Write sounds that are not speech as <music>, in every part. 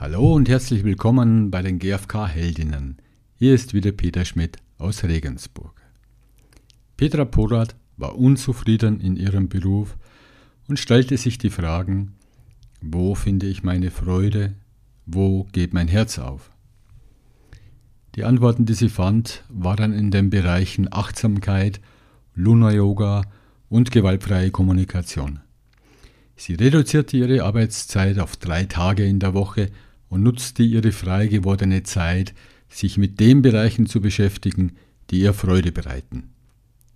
Hallo und herzlich willkommen bei den GfK-Heldinnen. Hier ist wieder Peter Schmidt aus Regensburg. Petra Porat war unzufrieden in ihrem Beruf und stellte sich die Fragen, wo finde ich meine Freude, wo geht mein Herz auf? Die Antworten, die sie fand, waren in den Bereichen Achtsamkeit, Luna Yoga und gewaltfreie Kommunikation. Sie reduzierte ihre Arbeitszeit auf drei Tage in der Woche und nutzte ihre frei gewordene Zeit, sich mit den Bereichen zu beschäftigen, die ihr Freude bereiten.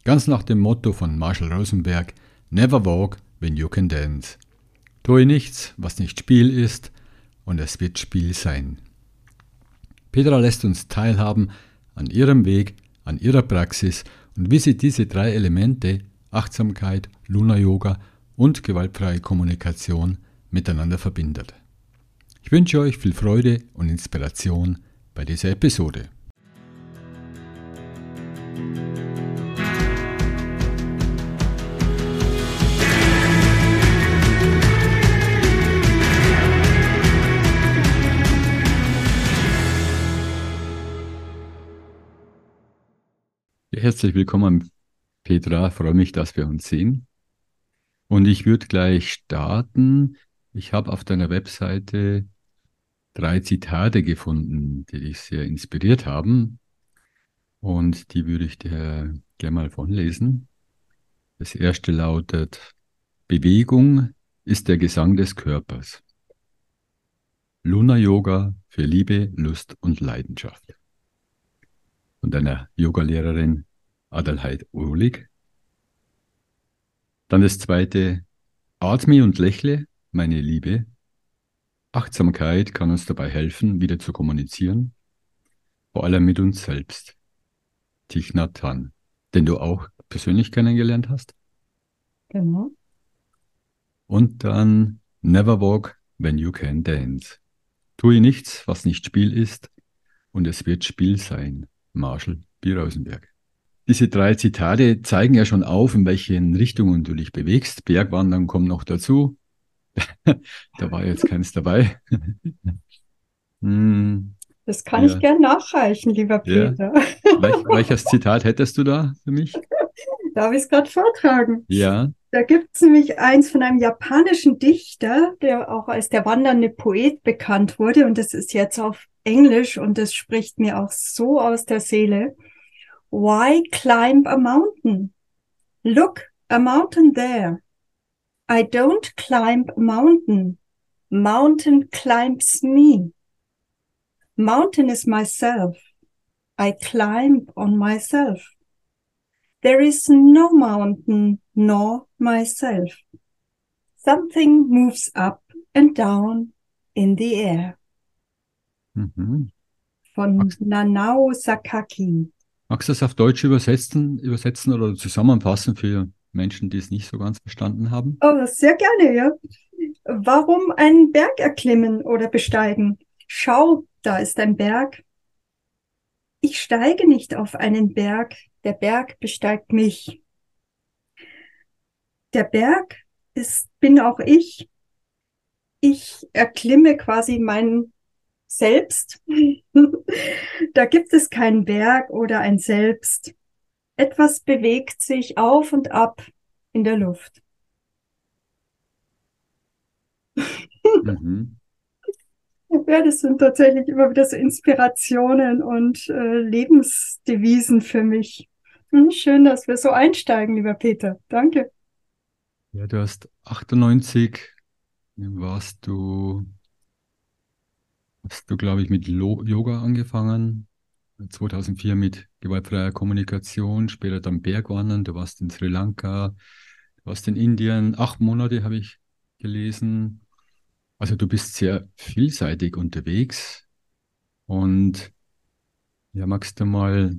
Ganz nach dem Motto von Marshall Rosenberg Never walk when you can dance. Tue nichts, was nicht Spiel ist, und es wird Spiel sein. Petra lässt uns teilhaben an ihrem Weg, an ihrer Praxis und wie sie diese drei Elemente Achtsamkeit, Luna Yoga und gewaltfreie Kommunikation miteinander verbindet. Ich wünsche euch viel Freude und Inspiration bei dieser Episode. Herzlich willkommen, Petra. Ich freue mich, dass wir uns sehen. Und ich würde gleich starten. Ich habe auf deiner Webseite drei Zitate gefunden, die dich sehr inspiriert haben. Und die würde ich dir gerne mal vorlesen. Das erste lautet, Bewegung ist der Gesang des Körpers. Luna Yoga für Liebe, Lust und Leidenschaft. Von deiner Yogalehrerin Adelheid Uhlig. Dann das zweite, atme und lächle, meine Liebe. Achtsamkeit kann uns dabei helfen, wieder zu kommunizieren, vor allem mit uns selbst. Thich Nhat Hanh, den du auch persönlich kennengelernt hast. Genau. Und dann Never walk when you can dance. Tue nichts, was nicht Spiel ist, und es wird Spiel sein. Marshall B. Rosenberg. Diese drei Zitate zeigen ja schon auf, in welchen Richtungen du dich bewegst. Bergwandern kommen noch dazu. <laughs> da war jetzt keins dabei. <laughs> hm, das kann ja. ich gern nachreichen, lieber Peter. Ja. Welch, welches Zitat hättest du da für mich? <laughs> Darf ich es gerade vortragen? Ja. Da gibt es nämlich eins von einem japanischen Dichter, der auch als der wandernde Poet bekannt wurde. Und das ist jetzt auf Englisch und das spricht mir auch so aus der Seele. Why climb a mountain? Look, a mountain there. I don't climb a mountain. Mountain climbs me. Mountain is myself. I climb on myself. There is no mountain nor myself. Something moves up and down in the air. Mhm. Von Nanao Sakaki. Magst du das auf Deutsch übersetzen, übersetzen oder zusammenfassen für Menschen, die es nicht so ganz verstanden haben? Oh, sehr gerne, ja. Warum einen Berg erklimmen oder besteigen? Schau, da ist ein Berg. Ich steige nicht auf einen Berg, der Berg besteigt mich. Der Berg ist, bin auch ich. Ich erklimme quasi meinen selbst. <laughs> da gibt es keinen Berg oder ein Selbst. Etwas bewegt sich auf und ab in der Luft. mhm. <laughs> Ja, das sind tatsächlich immer wieder so Inspirationen und äh, Lebensdevisen für mich. Hm, schön, dass wir so einsteigen, lieber Peter. Danke. Ja, du hast 98, warst du hast du, glaube ich, mit Lo Yoga angefangen. 2004 mit gewaltfreier Kommunikation, später dann Bergwandern. Du warst in Sri Lanka, du warst in Indien. Acht Monate habe ich gelesen. Also du bist sehr vielseitig unterwegs. Und ja, magst du mal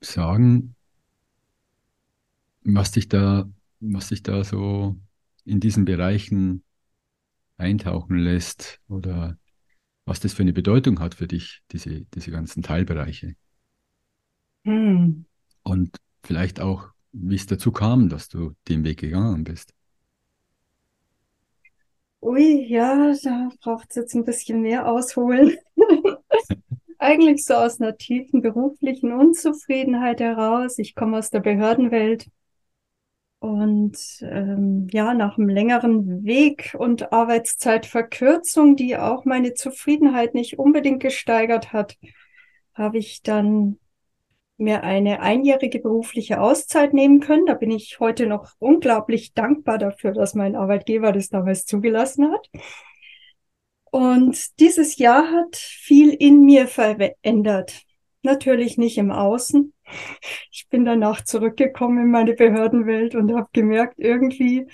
sagen, was dich da, was dich da so in diesen Bereichen eintauchen lässt oder was das für eine Bedeutung hat für dich, diese, diese ganzen Teilbereiche. Hm. Und vielleicht auch, wie es dazu kam, dass du den Weg gegangen bist. Ui, ja, da braucht es jetzt ein bisschen mehr ausholen. <laughs> Eigentlich so aus einer tiefen beruflichen Unzufriedenheit heraus. Ich komme aus der Behördenwelt und ähm, ja, nach einem längeren Weg und Arbeitszeitverkürzung, die auch meine Zufriedenheit nicht unbedingt gesteigert hat, habe ich dann mir eine einjährige berufliche Auszeit nehmen können. Da bin ich heute noch unglaublich dankbar dafür, dass mein Arbeitgeber das damals zugelassen hat. Und dieses Jahr hat viel in mir verändert. Natürlich nicht im Außen. Ich bin danach zurückgekommen in meine Behördenwelt und habe gemerkt, irgendwie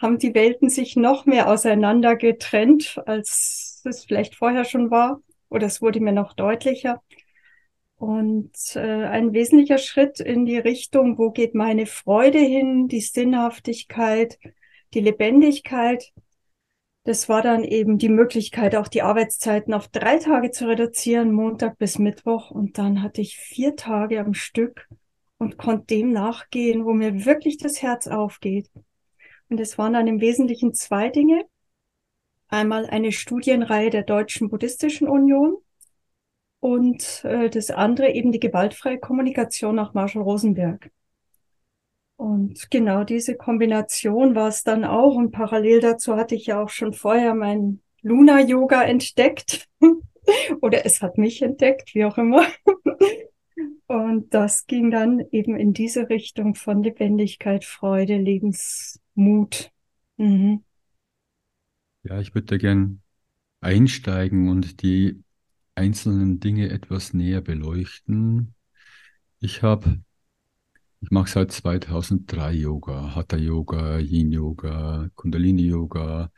haben die Welten sich noch mehr auseinander getrennt, als es vielleicht vorher schon war. Oder es wurde mir noch deutlicher. Und äh, ein wesentlicher Schritt in die Richtung, wo geht meine Freude hin, die Sinnhaftigkeit, die Lebendigkeit, das war dann eben die Möglichkeit, auch die Arbeitszeiten auf drei Tage zu reduzieren, Montag bis Mittwoch. Und dann hatte ich vier Tage am Stück und konnte dem nachgehen, wo mir wirklich das Herz aufgeht. Und es waren dann im Wesentlichen zwei Dinge. Einmal eine Studienreihe der Deutschen Buddhistischen Union und äh, das andere eben die gewaltfreie Kommunikation nach Marshall Rosenberg. Und genau diese Kombination war es dann auch. Und parallel dazu hatte ich ja auch schon vorher mein Luna-Yoga entdeckt. <laughs> Oder es hat mich entdeckt, wie auch immer. <laughs> Und das ging dann eben in diese Richtung von Lebendigkeit, Freude, Lebensmut. Mhm. Ja, ich würde gern einsteigen und die einzelnen Dinge etwas näher beleuchten. Ich habe ich mache seit 2003 Yoga, Hatha Yoga, Yin Yoga, Kundalini Yoga.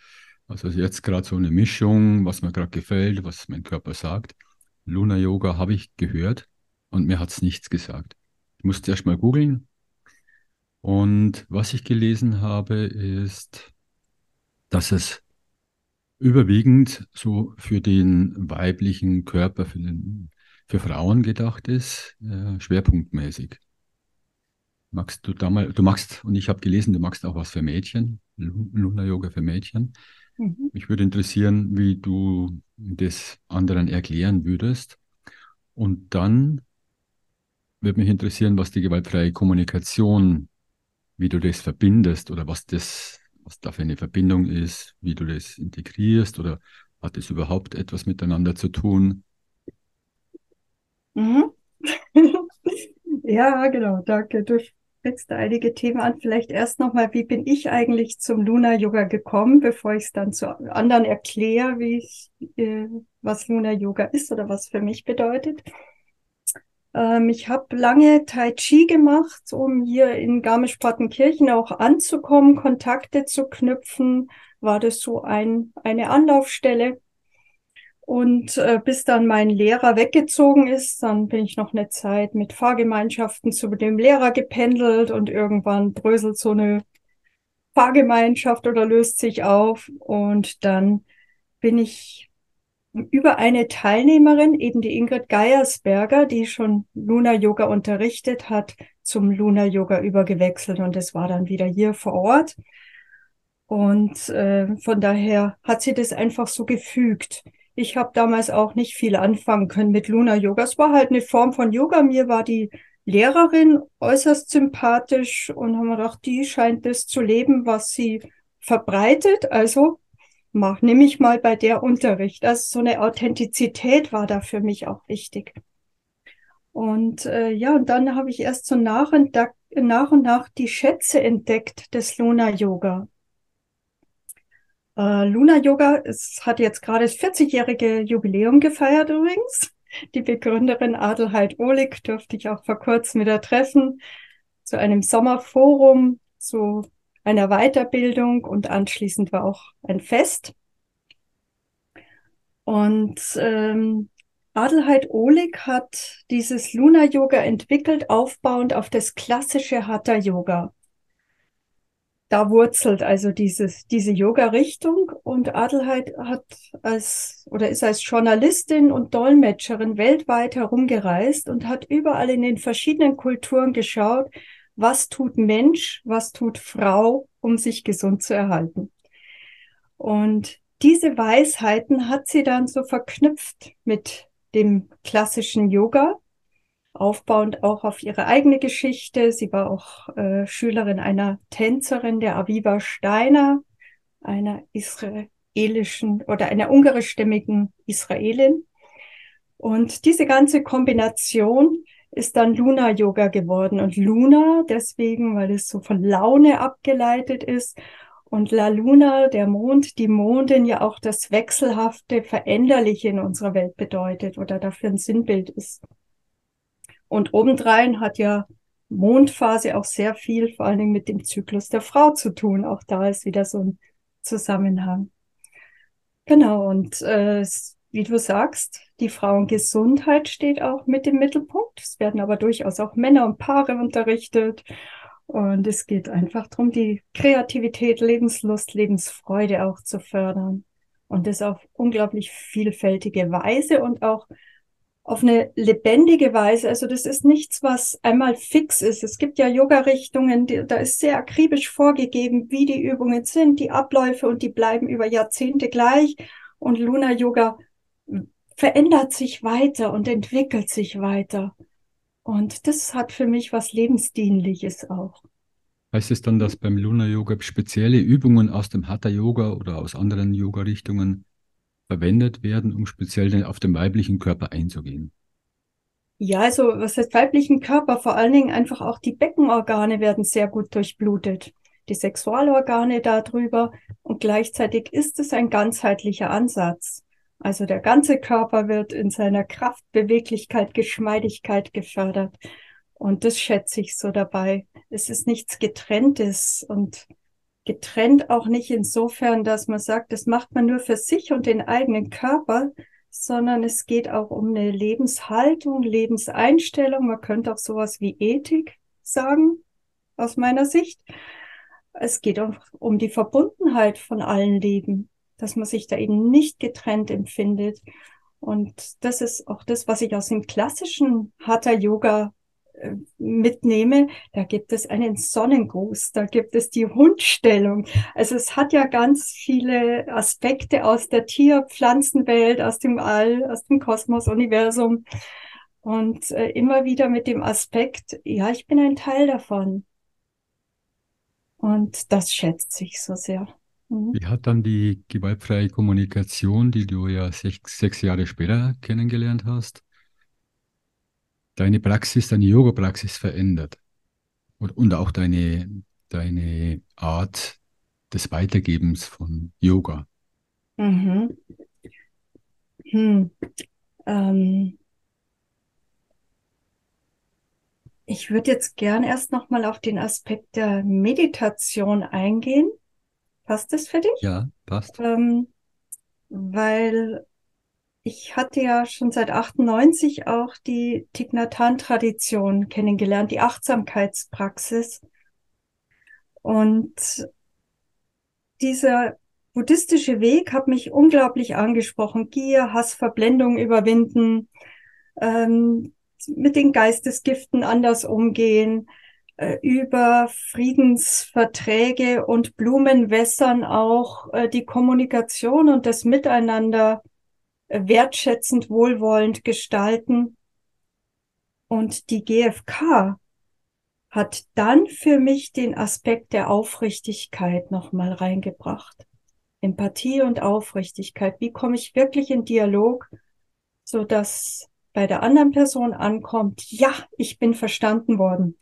Also jetzt gerade so eine Mischung, was mir gerade gefällt, was mein Körper sagt. Luna Yoga habe ich gehört und mir hat es nichts gesagt. Ich musste erst mal googeln. Und was ich gelesen habe, ist, dass es überwiegend so für den weiblichen Körper, für, den, für Frauen gedacht ist, äh, schwerpunktmäßig. Magst du da mal, du magst, und ich habe gelesen, du magst auch was für Mädchen, Luna-Yoga für Mädchen. Mhm. Mich würde interessieren, wie du das anderen erklären würdest. Und dann würde mich interessieren, was die gewaltfreie Kommunikation, wie du das verbindest oder was das, was da für eine Verbindung ist, wie du das integrierst oder hat es überhaupt etwas miteinander zu tun? Mhm. <laughs> ja, genau, danke. Du einige Themen an. Vielleicht erst nochmal, wie bin ich eigentlich zum Luna Yoga gekommen, bevor ich es dann zu anderen erkläre, wie ich, äh, was Luna Yoga ist oder was für mich bedeutet. Ähm, ich habe lange Tai Chi gemacht, um hier in Garmisch-Partenkirchen auch anzukommen, Kontakte zu knüpfen. War das so ein, eine Anlaufstelle? Und äh, bis dann mein Lehrer weggezogen ist, dann bin ich noch eine Zeit mit Fahrgemeinschaften zu dem Lehrer gependelt und irgendwann bröselt so eine Fahrgemeinschaft oder löst sich auf. Und dann bin ich über eine Teilnehmerin, eben die Ingrid Geiersberger, die schon Luna Yoga unterrichtet hat, zum Luna Yoga übergewechselt. Und es war dann wieder hier vor Ort. Und äh, von daher hat sie das einfach so gefügt. Ich habe damals auch nicht viel anfangen können mit Luna Yoga. Es war halt eine Form von Yoga. Mir war die Lehrerin äußerst sympathisch und haben gedacht, die scheint das zu leben, was sie verbreitet. Also mach, nehme ich mal bei der Unterricht. Also so eine Authentizität war da für mich auch wichtig. Und äh, ja, und dann habe ich erst so nach und, nach und nach die Schätze entdeckt des Luna Yoga. Äh, Luna Yoga, es hat jetzt gerade das 40-jährige Jubiläum gefeiert übrigens. Die Begründerin Adelheid Ohlig durfte ich auch vor kurzem wieder treffen zu einem Sommerforum, zu einer Weiterbildung und anschließend war auch ein Fest. Und ähm, Adelheid Ohlig hat dieses Luna Yoga entwickelt, aufbauend auf das klassische Hatha Yoga da wurzelt also dieses, diese Yoga-Richtung und Adelheid hat als oder ist als Journalistin und Dolmetscherin weltweit herumgereist und hat überall in den verschiedenen Kulturen geschaut, was tut Mensch, was tut Frau, um sich gesund zu erhalten. Und diese Weisheiten hat sie dann so verknüpft mit dem klassischen Yoga, aufbauend auch auf ihre eigene Geschichte. Sie war auch äh, Schülerin einer Tänzerin, der Aviva Steiner, einer israelischen oder einer ungarischstämmigen Israelin. Und diese ganze Kombination ist dann Luna Yoga geworden. Und Luna deswegen, weil es so von Laune abgeleitet ist. Und La Luna, der Mond, die Mondin ja auch das Wechselhafte, Veränderliche in unserer Welt bedeutet oder dafür ein Sinnbild ist. Und obendrein hat ja Mondphase auch sehr viel, vor allen Dingen mit dem Zyklus der Frau zu tun. Auch da ist wieder so ein Zusammenhang. Genau, und äh, wie du sagst, die Frauengesundheit steht auch mit im Mittelpunkt. Es werden aber durchaus auch Männer und Paare unterrichtet. Und es geht einfach darum, die Kreativität, Lebenslust, Lebensfreude auch zu fördern. Und das auf unglaublich vielfältige Weise und auch auf eine lebendige Weise. Also das ist nichts, was einmal fix ist. Es gibt ja Yoga-Richtungen, da ist sehr akribisch vorgegeben, wie die Übungen sind, die Abläufe und die bleiben über Jahrzehnte gleich. Und Luna Yoga verändert sich weiter und entwickelt sich weiter. Und das hat für mich was Lebensdienliches auch. Heißt es dann, dass beim Luna Yoga spezielle Übungen aus dem Hatha Yoga oder aus anderen Yoga-Richtungen verwendet werden, um speziell auf den weiblichen Körper einzugehen? Ja, also was heißt weiblichen Körper? Vor allen Dingen einfach auch die Beckenorgane werden sehr gut durchblutet. Die Sexualorgane darüber. Und gleichzeitig ist es ein ganzheitlicher Ansatz. Also der ganze Körper wird in seiner Kraft, Beweglichkeit, Geschmeidigkeit gefördert. Und das schätze ich so dabei. Es ist nichts Getrenntes und getrennt auch nicht insofern, dass man sagt, das macht man nur für sich und den eigenen Körper, sondern es geht auch um eine Lebenshaltung, Lebenseinstellung. Man könnte auch sowas wie Ethik sagen, aus meiner Sicht. Es geht auch um die Verbundenheit von allen Leben dass man sich da eben nicht getrennt empfindet. Und das ist auch das, was ich aus dem klassischen Hatha Yoga äh, mitnehme, da gibt es einen Sonnengruß, da gibt es die Hundstellung. Also es hat ja ganz viele Aspekte aus der Tier-, Pflanzenwelt, aus dem All, aus dem Kosmos, Universum. Und äh, immer wieder mit dem Aspekt, ja, ich bin ein Teil davon. Und das schätzt sich so sehr. Mhm. Wie hat dann die gewaltfreie Kommunikation, die du ja sechs, sechs Jahre später kennengelernt hast, deine Praxis, deine Yoga-Praxis verändert? Und, und auch deine, deine Art des Weitergebens von Yoga? Mhm. Hm. Ähm. Ich würde jetzt gern erst nochmal auf den Aspekt der Meditation eingehen. Passt das für dich? Ja, passt. Ähm, weil ich hatte ja schon seit 98 auch die Tignatan-Tradition kennengelernt, die Achtsamkeitspraxis. Und dieser buddhistische Weg hat mich unglaublich angesprochen. Gier, Hass, Verblendung überwinden, ähm, mit den Geistesgiften anders umgehen, äh, über Friedensverträge und Blumenwässern auch äh, die Kommunikation und das Miteinander wertschätzend, wohlwollend gestalten. Und die GfK hat dann für mich den Aspekt der Aufrichtigkeit nochmal reingebracht. Empathie und Aufrichtigkeit. Wie komme ich wirklich in Dialog, so dass bei der anderen Person ankommt, ja, ich bin verstanden worden.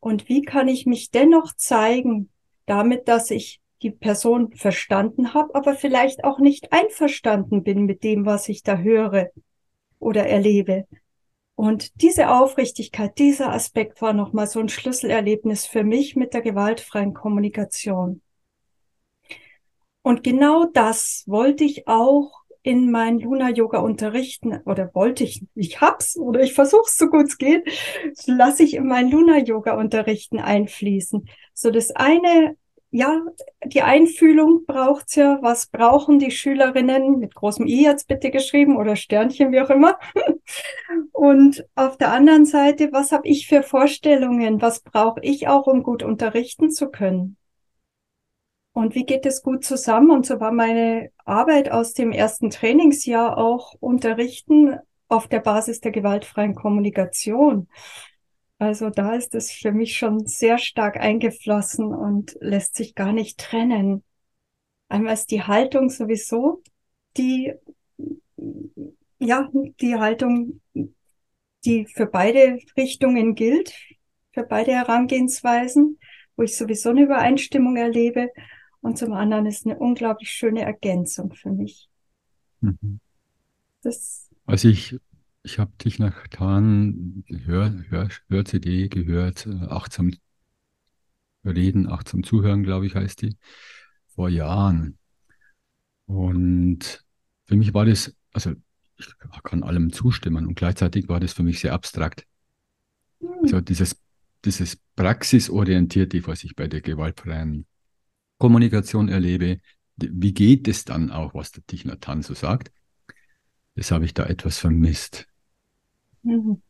Und wie kann ich mich dennoch zeigen, damit, dass ich die Person verstanden habe, aber vielleicht auch nicht einverstanden bin mit dem, was ich da höre oder erlebe. Und diese Aufrichtigkeit, dieser Aspekt war nochmal so ein Schlüsselerlebnis für mich mit der gewaltfreien Kommunikation. Und genau das wollte ich auch in mein Luna Yoga unterrichten oder wollte ich, ich hab's oder ich versuch's so gut es geht, lasse ich in mein Luna Yoga unterrichten einfließen. So das eine, ja, die Einfühlung braucht's ja. Was brauchen die Schülerinnen mit großem I jetzt bitte geschrieben oder Sternchen, wie auch immer. <laughs> Und auf der anderen Seite, was habe ich für Vorstellungen? Was brauche ich auch, um gut unterrichten zu können? Und wie geht es gut zusammen? Und so war meine Arbeit aus dem ersten Trainingsjahr auch unterrichten auf der Basis der gewaltfreien Kommunikation. Also da ist es für mich schon sehr stark eingeflossen und lässt sich gar nicht trennen. Einmal ist die Haltung sowieso die, ja, die Haltung, die für beide Richtungen gilt, für beide Herangehensweisen, wo ich sowieso eine Übereinstimmung erlebe. Und zum anderen ist eine unglaublich schöne Ergänzung für mich. Mhm. Das also ich, ich habe dich nach Tan Hör, Hör, Hör-CD gehört, äh, achtsam reden, achtsam zuhören, glaube ich, heißt die, vor Jahren. Und für mich war das, also ich kann allem zustimmen und gleichzeitig war das für mich sehr abstrakt. Hm. Also dieses, dieses praxisorientierte, was ich bei der gewaltfreien Kommunikation erlebe, wie geht es dann auch, was der Thich Nhat so sagt? Das habe ich da etwas vermisst. Mhm.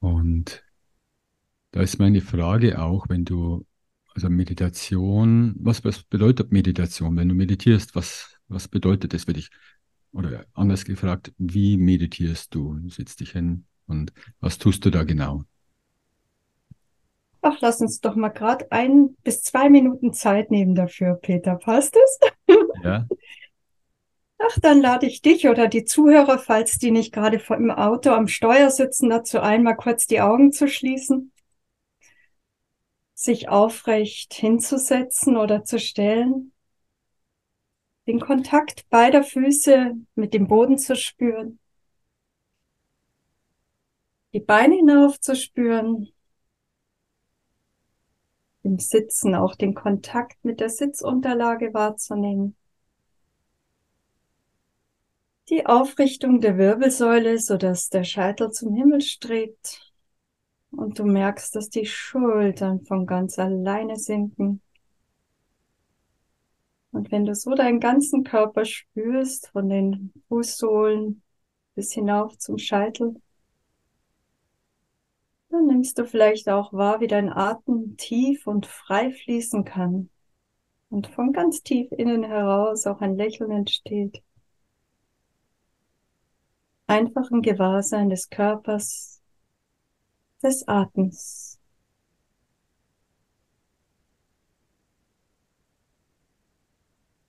Und da ist meine Frage auch, wenn du, also Meditation, was, was bedeutet Meditation? Wenn du meditierst, was, was bedeutet das für dich? Oder anders gefragt, wie meditierst du? Du sitzt dich hin und was tust du da genau? Ach, lass uns doch mal gerade ein bis zwei Minuten Zeit nehmen dafür, Peter. Passt es? Ja. <laughs> Ach, dann lade ich dich oder die Zuhörer, falls die nicht gerade im Auto am Steuer sitzen, dazu ein, mal kurz die Augen zu schließen, sich aufrecht hinzusetzen oder zu stellen, den Kontakt beider Füße mit dem Boden zu spüren, die Beine hinauf zu spüren, im Sitzen auch den Kontakt mit der Sitzunterlage wahrzunehmen. Die Aufrichtung der Wirbelsäule, sodass der Scheitel zum Himmel strebt. Und du merkst, dass die Schultern von ganz alleine sinken. Und wenn du so deinen ganzen Körper spürst, von den Fußsohlen bis hinauf zum Scheitel, dann nimmst du vielleicht auch wahr, wie dein Atem tief und frei fließen kann und von ganz tief innen heraus auch ein Lächeln entsteht. Einfach ein Gewahrsein des Körpers, des Atems.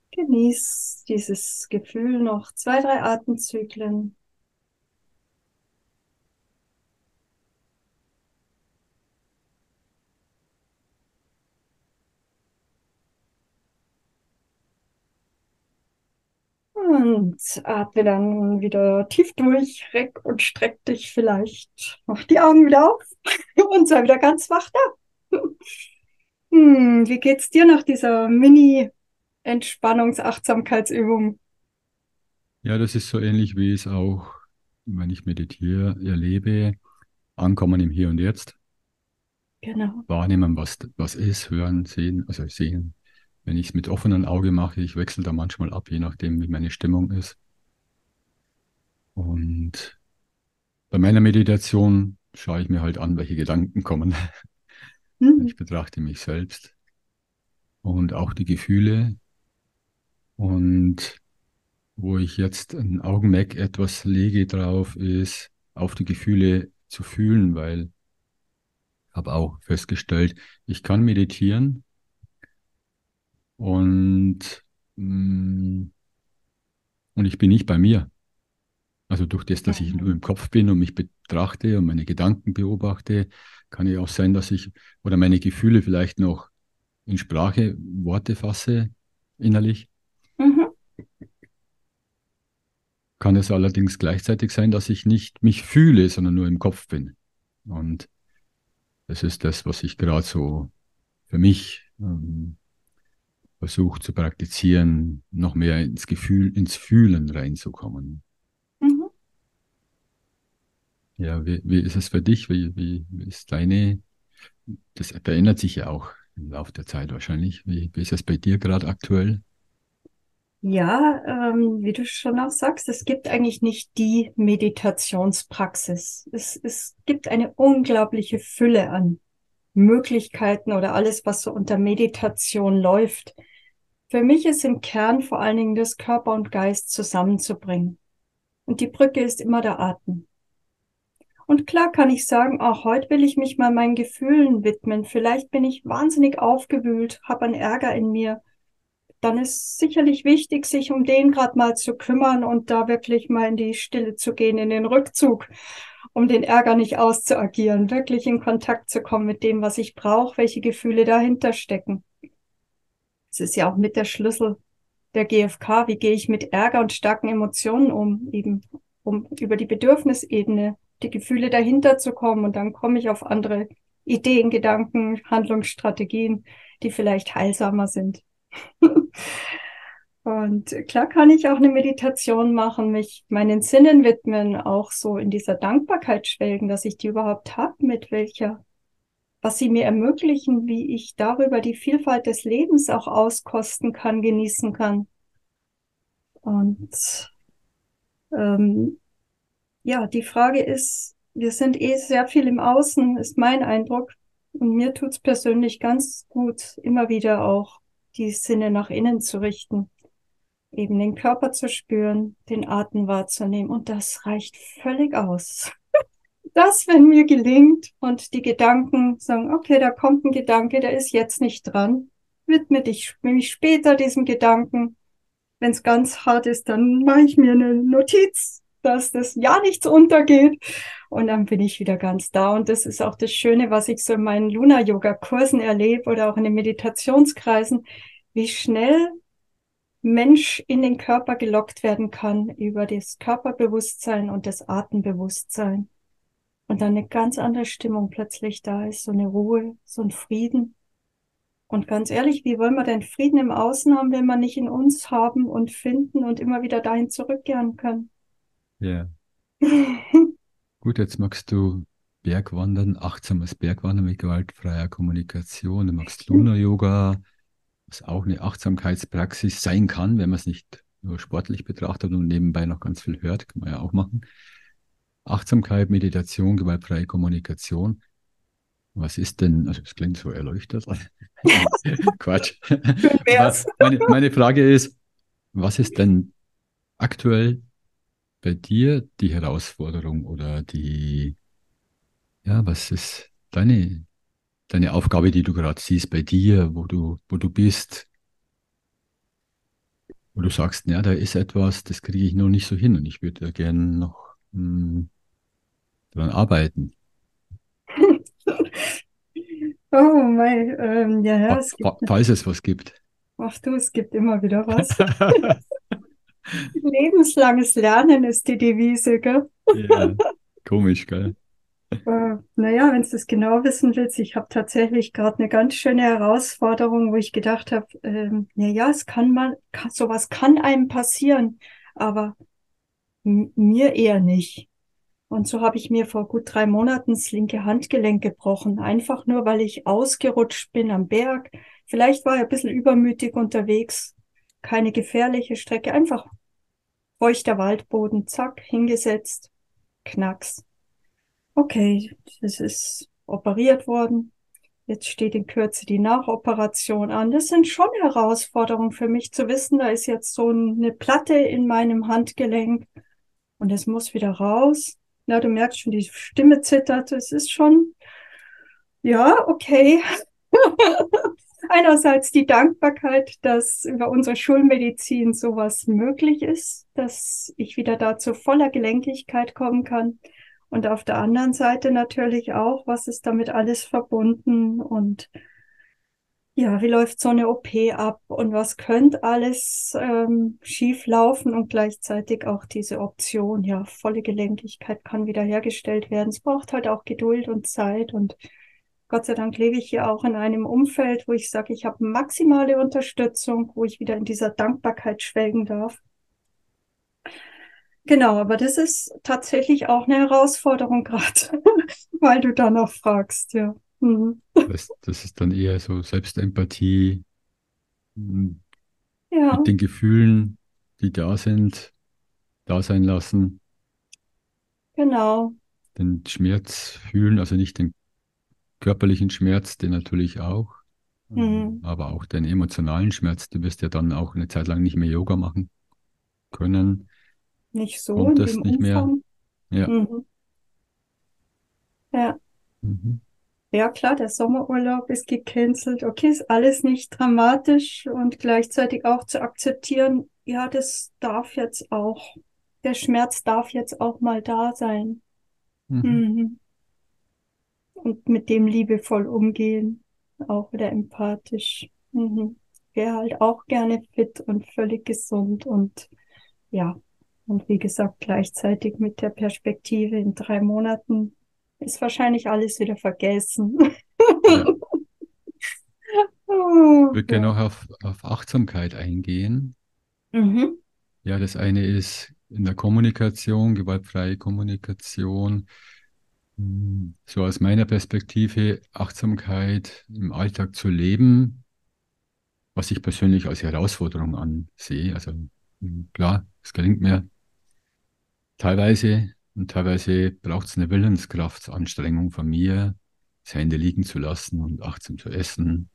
Genieß dieses Gefühl noch zwei, drei Atemzyklen. Und atme dann wieder tief durch, reck und streck dich vielleicht. Mach die Augen wieder auf <laughs> und sei wieder ganz wach da. <laughs> Hm, wie geht's dir nach dieser Mini-Entspannungs-Achtsamkeitsübung? Ja, das ist so ähnlich wie es auch, wenn ich meditiere, erlebe. Ankommen im Hier und Jetzt. Genau. Wahrnehmen, was, was ist, hören, sehen, also sehen, wenn ich es mit offenem Auge mache, ich wechsle da manchmal ab, je nachdem, wie meine Stimmung ist. Und bei meiner Meditation schaue ich mir halt an, welche Gedanken kommen. Mhm. Ich betrachte mich selbst und auch die Gefühle. Und wo ich jetzt ein Augenmerk etwas lege drauf, ist auf die Gefühle zu fühlen, weil ich habe auch festgestellt, ich kann meditieren, und, mm, und ich bin nicht bei mir. Also durch das, dass ich nur im Kopf bin und mich betrachte und meine Gedanken beobachte, kann ja auch sein, dass ich oder meine Gefühle vielleicht noch in Sprache Worte fasse innerlich. Mhm. Kann es allerdings gleichzeitig sein, dass ich nicht mich fühle, sondern nur im Kopf bin. Und das ist das, was ich gerade so für mich ähm, versucht zu praktizieren, noch mehr ins Gefühl, ins Fühlen reinzukommen. Mhm. Ja, wie, wie ist es für dich? Wie, wie, wie ist deine, das verändert sich ja auch im Laufe der Zeit wahrscheinlich. Wie, wie ist es bei dir gerade aktuell? Ja, ähm, wie du schon auch sagst, es gibt eigentlich nicht die Meditationspraxis. Es, es gibt eine unglaubliche Fülle an Möglichkeiten oder alles, was so unter Meditation läuft Für mich ist im Kern vor allen Dingen das Körper und Geist zusammenzubringen. Und die Brücke ist immer der Atem. Und klar kann ich sagen, auch heute will ich mich mal meinen Gefühlen widmen. Vielleicht bin ich wahnsinnig aufgewühlt, habe einen Ärger in mir. Dann ist sicherlich wichtig, sich um den gerade mal zu kümmern und da wirklich mal in die Stille zu gehen, in den Rückzug, um den Ärger nicht auszuagieren, wirklich in Kontakt zu kommen mit dem, was ich brauche, welche Gefühle dahinter stecken. Es ist ja auch mit der Schlüssel der GfK. Wie gehe ich mit Ärger und starken Emotionen um? Eben um über die Bedürfnisebene die Gefühle dahinter zu kommen und dann komme ich auf andere Ideen, Gedanken, Handlungsstrategien, die vielleicht heilsamer sind. <laughs> und klar kann ich auch eine Meditation machen, mich meinen Sinnen widmen, auch so in dieser Dankbarkeit schwelgen, dass ich die überhaupt habe, mit welcher, was sie mir ermöglichen, wie ich darüber die Vielfalt des Lebens auch auskosten kann, genießen kann. Und ähm, ja, die Frage ist, wir sind eh sehr viel im Außen, ist mein Eindruck. Und mir tut's persönlich ganz gut, immer wieder auch die Sinne nach innen zu richten, eben den Körper zu spüren, den Atem wahrzunehmen. Und das reicht völlig aus. Das, wenn mir gelingt und die Gedanken sagen, okay, da kommt ein Gedanke, der ist jetzt nicht dran, widme dich mich später diesem Gedanken. Wenn es ganz hart ist, dann mache ich mir eine Notiz, dass das ja nichts untergeht. Und dann bin ich wieder ganz da. Und das ist auch das Schöne, was ich so in meinen Luna-Yoga-Kursen erlebe oder auch in den Meditationskreisen, wie schnell Mensch in den Körper gelockt werden kann über das Körperbewusstsein und das Atembewusstsein. Und dann eine ganz andere Stimmung plötzlich da ist, so eine Ruhe, so ein Frieden. Und ganz ehrlich, wie wollen wir denn Frieden im Außen haben, wenn wir nicht in uns haben und finden und immer wieder dahin zurückkehren können? Ja. <laughs> Gut, jetzt magst du Bergwandern, achtsames Bergwandern mit gewaltfreier Kommunikation. Du magst Luna-Yoga, was auch eine Achtsamkeitspraxis sein kann, wenn man es nicht nur sportlich betrachtet und nebenbei noch ganz viel hört, kann man ja auch machen. Achtsamkeit, Meditation, gewaltfreie Kommunikation. Was ist denn, also es klingt so erleuchtet. <laughs> Quatsch. meine, meine Frage ist, was ist denn aktuell bei dir die Herausforderung oder die, ja, was ist deine, deine Aufgabe, die du gerade siehst bei dir, wo du, wo du bist, wo du sagst, ja, da ist etwas, das kriege ich noch nicht so hin und ich würde da gerne noch mh, dran arbeiten. <laughs> Oh mein, ähm, ja, es gibt, falls es was gibt. Ach du, es gibt immer wieder was. <laughs> <laughs> Lebenslanges Lernen ist die Devise, gell? Ja, komisch, gell? Äh, naja, wenn du das genau wissen willst, ich habe tatsächlich gerade eine ganz schöne Herausforderung, wo ich gedacht habe, ähm, naja, es kann mal, kann, sowas kann einem passieren, aber mir eher nicht. Und so habe ich mir vor gut drei Monaten das linke Handgelenk gebrochen, einfach nur, weil ich ausgerutscht bin am Berg. Vielleicht war ich ein bisschen übermütig unterwegs, keine gefährliche Strecke, einfach feuchter Waldboden, zack, hingesetzt, knacks. Okay, das ist operiert worden. Jetzt steht in Kürze die Nachoperation an. Das sind schon Herausforderungen für mich zu wissen, da ist jetzt so eine Platte in meinem Handgelenk und es muss wieder raus. Na, du merkst schon, die Stimme zittert. Es ist schon, ja, okay. <laughs> Einerseits die Dankbarkeit, dass über unsere Schulmedizin sowas möglich ist, dass ich wieder da zu voller Gelenkigkeit kommen kann. Und auf der anderen Seite natürlich auch, was ist damit alles verbunden und ja, wie läuft so eine OP ab und was könnte alles ähm, schief laufen und gleichzeitig auch diese Option, ja, volle Gelenkigkeit kann wiederhergestellt werden. Es braucht halt auch Geduld und Zeit und Gott sei Dank lebe ich hier auch in einem Umfeld, wo ich sage, ich habe maximale Unterstützung, wo ich wieder in dieser Dankbarkeit schwelgen darf. Genau, aber das ist tatsächlich auch eine Herausforderung <laughs> gerade, weil du da noch fragst, ja. Mhm. Das, das, ist dann eher so Selbstempathie hm, ja. mit den Gefühlen, die da sind, da sein lassen. Genau. Den Schmerz fühlen, also nicht den körperlichen Schmerz, den natürlich auch, Mhm. Aber auch den emotionalen Schmerz, du wirst ja dann auch eine Zeit lang nicht mehr Yoga machen können. Nicht so Kommt das nicht Umfang. mehr. Ja. Mhm. Ja. Mhm. Ja, klar, der Sommerurlaub ist gecancelt. Okay, ist alles nicht dramatisch und gleichzeitig auch zu akzeptieren, ja, das darf jetzt auch, der Schmerz darf jetzt auch mal da sein. Mhm. Mhm. Und mit dem liebevoll umgehen, auch wieder empathisch. Mhm. Wäre halt auch gerne fit und völlig gesund und ja, und wie gesagt, gleichzeitig mit der Perspektive in drei Monaten ist wahrscheinlich alles wieder vergessen. Ja. oh, ich würde gerne noch auf, auf Achtsamkeit eingehen. Mhm. Ja, das eine ist in der Kommunikation, gewaltfreie Kommunikation. Hm, so aus meiner Perspektive, Achtsamkeit im Alltag zu leben, was ich persönlich als Herausforderung ansehe. Also hm, klar, es gelingt mir teilweise, und teilweise braucht es eine Willenskraftanstrengung von mir, das Hände liegen zu lassen und achtsam zu essen.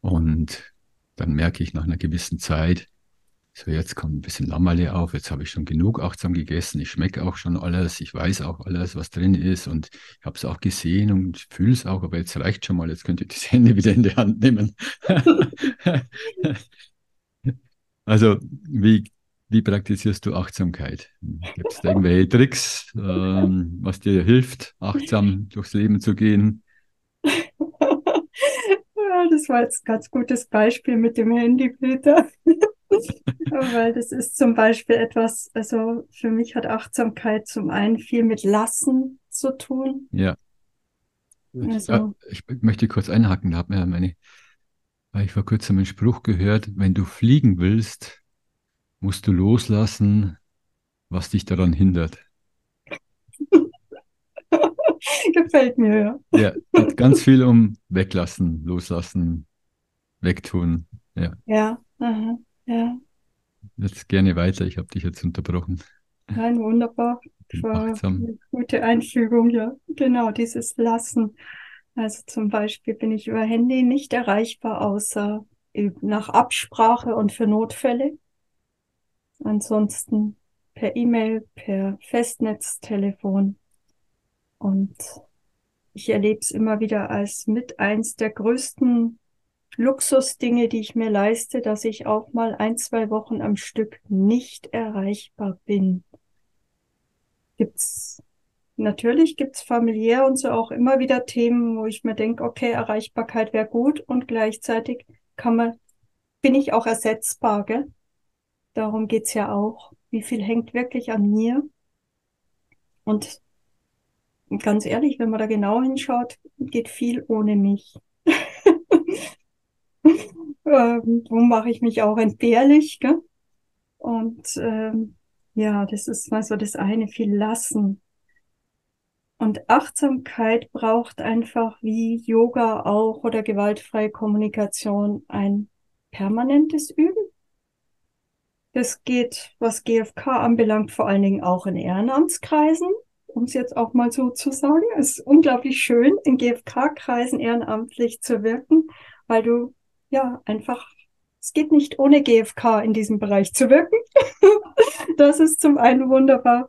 Und dann merke ich nach einer gewissen Zeit, so jetzt kommt ein bisschen Lammerle auf, jetzt habe ich schon genug achtsam gegessen, ich schmecke auch schon alles, ich weiß auch alles, was drin ist und ich habe es auch gesehen und fühle es auch, aber jetzt reicht schon mal, jetzt könnt ihr die <laughs> Hände wieder in die Hand nehmen. <laughs> also wie wie praktizierst du Achtsamkeit? Gibt es da irgendwelche Tricks, ähm, was dir hilft, achtsam durchs Leben zu gehen? Ja, <laughs> das war jetzt ein ganz gutes Beispiel mit dem Handy, Peter. <laughs> Weil das ist zum Beispiel etwas, also für mich hat Achtsamkeit zum einen viel mit Lassen zu tun. Ja. Also, ich, ich möchte kurz einhaken, da hat mir meine, weil ich vor kurzem einen Spruch gehört, wenn du fliegen willst, musst du loslassen, was dich daran hindert. <laughs> Gefällt mir, ja. Ja, geht ganz viel um weglassen, loslassen, wegtun. Ja. Ja, aha, ja. Jetzt gerne weiter, ich habe dich jetzt unterbrochen. Nein, wunderbar. War eine gute Einfügung, ja. Genau, dieses Lassen. Also zum Beispiel bin ich über Handy nicht erreichbar, außer nach Absprache und für Notfälle. Ansonsten per E-Mail, per Festnetztelefon. Und ich erlebe es immer wieder als mit eins der größten Luxusdinge, die ich mir leiste, dass ich auch mal ein, zwei Wochen am Stück nicht erreichbar bin. Gibt's natürlich gibt's familiär und so auch immer wieder Themen, wo ich mir denke, okay, Erreichbarkeit wäre gut und gleichzeitig kann man, bin ich auch ersetzbar, gell? Darum geht's ja auch. Wie viel hängt wirklich an mir? Und ganz ehrlich, wenn man da genau hinschaut, geht viel ohne mich. <laughs> ähm, wo mache ich mich auch entbehrlich, gell? Und ähm, ja, das ist mal so das eine, viel lassen. Und Achtsamkeit braucht einfach wie Yoga auch oder gewaltfreie Kommunikation ein permanentes Üben. Das geht, was GfK anbelangt, vor allen Dingen auch in Ehrenamtskreisen, um es jetzt auch mal so zu sagen. Es ist unglaublich schön, in GfK-Kreisen ehrenamtlich zu wirken, weil du ja einfach, es geht nicht ohne GfK in diesem Bereich zu wirken. <laughs> das ist zum einen wunderbar.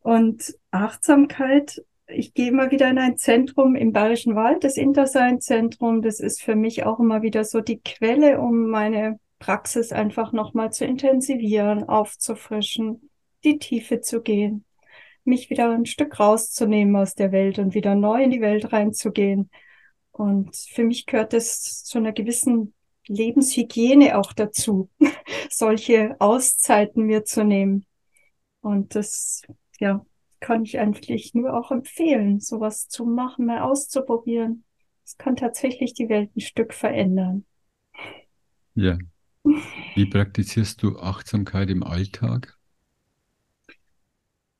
Und Achtsamkeit ich gehe immer wieder in ein Zentrum im Bayerischen Wald, das Intersein-Zentrum. Das ist für mich auch immer wieder so die Quelle, um meine Praxis einfach nochmal zu intensivieren, aufzufrischen, die Tiefe zu gehen, mich wieder ein Stück rauszunehmen aus der Welt und wieder neu in die Welt reinzugehen. Und für mich gehört es zu einer gewissen Lebenshygiene auch dazu, <laughs> solche Auszeiten mir zu nehmen. Und das, ja, kann ich eigentlich nur auch empfehlen, sowas zu machen, mal auszuprobieren. Es kann tatsächlich die Welt ein Stück verändern. Ja, wie praktizierst du Achtsamkeit im Alltag?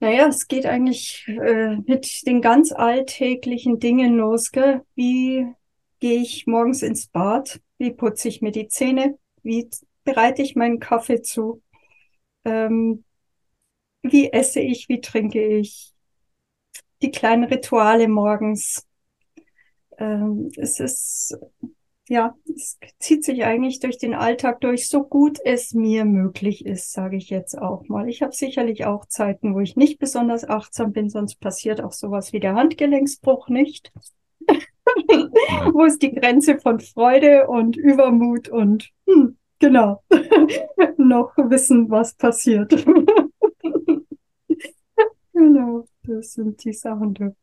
Naja, es geht eigentlich äh, mit den ganz alltäglichen Dingen los. Gell? Wie gehe ich morgens ins Bad? Wie putze ich mir die Zähne? Wie bereite ich meinen Kaffee zu? Ähm, wie esse ich? Wie trinke ich? Die kleinen Rituale morgens. Ähm, es ist ja, es zieht sich eigentlich durch den Alltag durch, so gut es mir möglich ist, sage ich jetzt auch mal. Ich habe sicherlich auch Zeiten, wo ich nicht besonders achtsam bin, sonst passiert auch sowas wie der Handgelenksbruch nicht. Ja. <laughs> wo ist die Grenze von Freude und Übermut und hm, genau <laughs> noch wissen, was passiert. <laughs> genau, das sind die Sachen.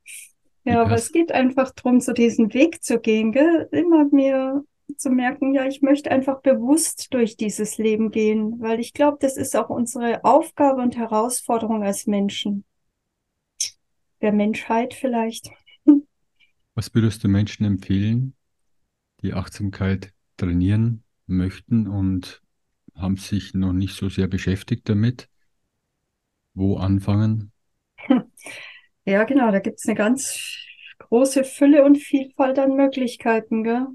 Ja, aber es geht einfach darum, so diesen Weg zu gehen, gell? immer mehr zu merken, ja, ich möchte einfach bewusst durch dieses Leben gehen, weil ich glaube, das ist auch unsere Aufgabe und Herausforderung als Menschen. Der Menschheit vielleicht. <laughs> Was würdest du Menschen empfehlen, die Achtsamkeit trainieren möchten und haben sich noch nicht so sehr beschäftigt damit? Wo anfangen? Ja, genau, da gibt es eine ganz große Fülle und Vielfalt an Möglichkeiten. Gell?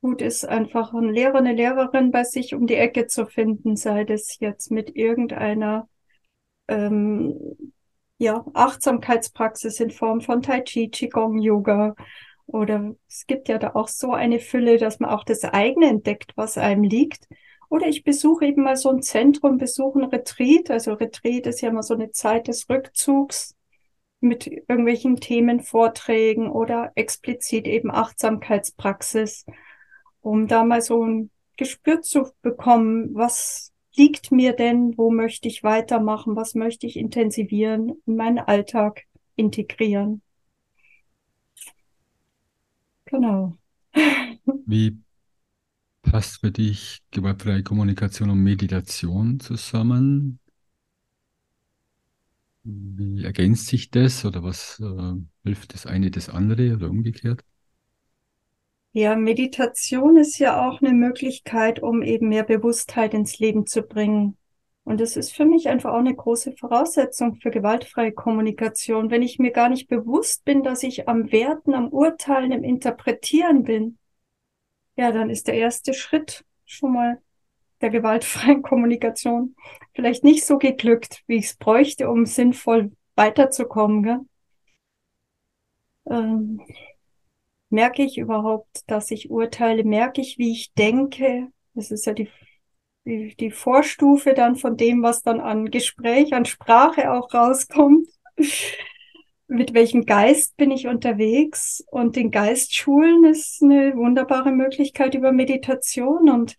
Gut ist einfach ein Lehrer, eine Lehrerin bei sich um die Ecke zu finden, sei das jetzt mit irgendeiner ähm, ja, Achtsamkeitspraxis in Form von Tai Chi, Qigong, Yoga. Oder es gibt ja da auch so eine Fülle, dass man auch das eigene entdeckt, was einem liegt. Oder ich besuche eben mal so ein Zentrum, besuche ein Retreat. Also Retreat ist ja immer so eine Zeit des Rückzugs mit irgendwelchen Themenvorträgen oder explizit eben Achtsamkeitspraxis, um da mal so ein Gespür zu bekommen, was liegt mir denn, wo möchte ich weitermachen, was möchte ich intensivieren, in meinen Alltag integrieren. Genau. <laughs> Wie passt für dich gewaltfreie Kommunikation und Meditation zusammen? Wie ergänzt sich das oder was äh, hilft das eine das andere oder umgekehrt? Ja, Meditation ist ja auch eine Möglichkeit, um eben mehr Bewusstheit ins Leben zu bringen. Und das ist für mich einfach auch eine große Voraussetzung für gewaltfreie Kommunikation. Wenn ich mir gar nicht bewusst bin, dass ich am Werten, am Urteilen, im Interpretieren bin, ja, dann ist der erste Schritt schon mal der gewaltfreien Kommunikation vielleicht nicht so geglückt, wie ich es bräuchte, um sinnvoll weiterzukommen. Gell? Ähm, merke ich überhaupt, dass ich urteile? Merke ich, wie ich denke? Das ist ja die, die, die Vorstufe dann von dem, was dann an Gespräch, an Sprache auch rauskommt. Mit welchem Geist bin ich unterwegs? Und den Geist schulen ist eine wunderbare Möglichkeit über Meditation und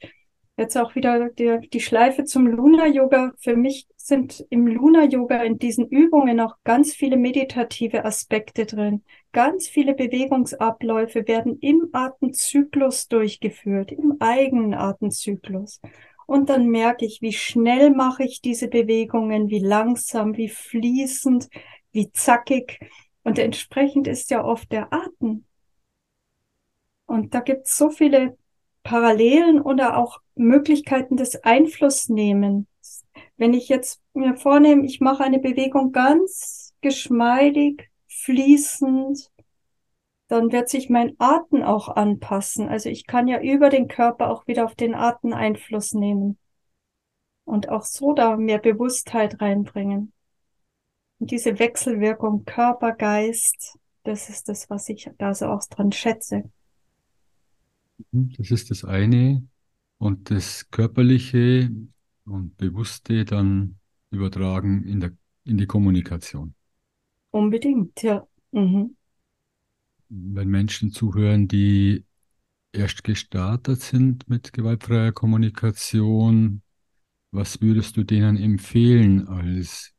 Jetzt auch wieder die, die Schleife zum Luna-Yoga. Für mich sind im Luna-Yoga in diesen Übungen auch ganz viele meditative Aspekte drin. Ganz viele Bewegungsabläufe werden im Atemzyklus durchgeführt, im eigenen Atemzyklus. Und dann merke ich, wie schnell mache ich diese Bewegungen, wie langsam, wie fließend, wie zackig. Und entsprechend ist ja oft der Atem. Und da gibt es so viele Parallelen oder auch Möglichkeiten des Einflussnehmens. Wenn ich jetzt mir vornehme, ich mache eine Bewegung ganz geschmeidig, fließend, dann wird sich mein Atem auch anpassen. Also ich kann ja über den Körper auch wieder auf den Atem Einfluss nehmen und auch so da mehr Bewusstheit reinbringen. Und diese Wechselwirkung Körper, Geist, das ist das, was ich da so auch dran schätze. Mhm, das ist das eine. Und das Körperliche und Bewusste dann übertragen in, der, in die Kommunikation. Unbedingt, ja. Mhm. Wenn Menschen zuhören, die erst gestartet sind mit gewaltfreier Kommunikation, was würdest du denen empfehlen als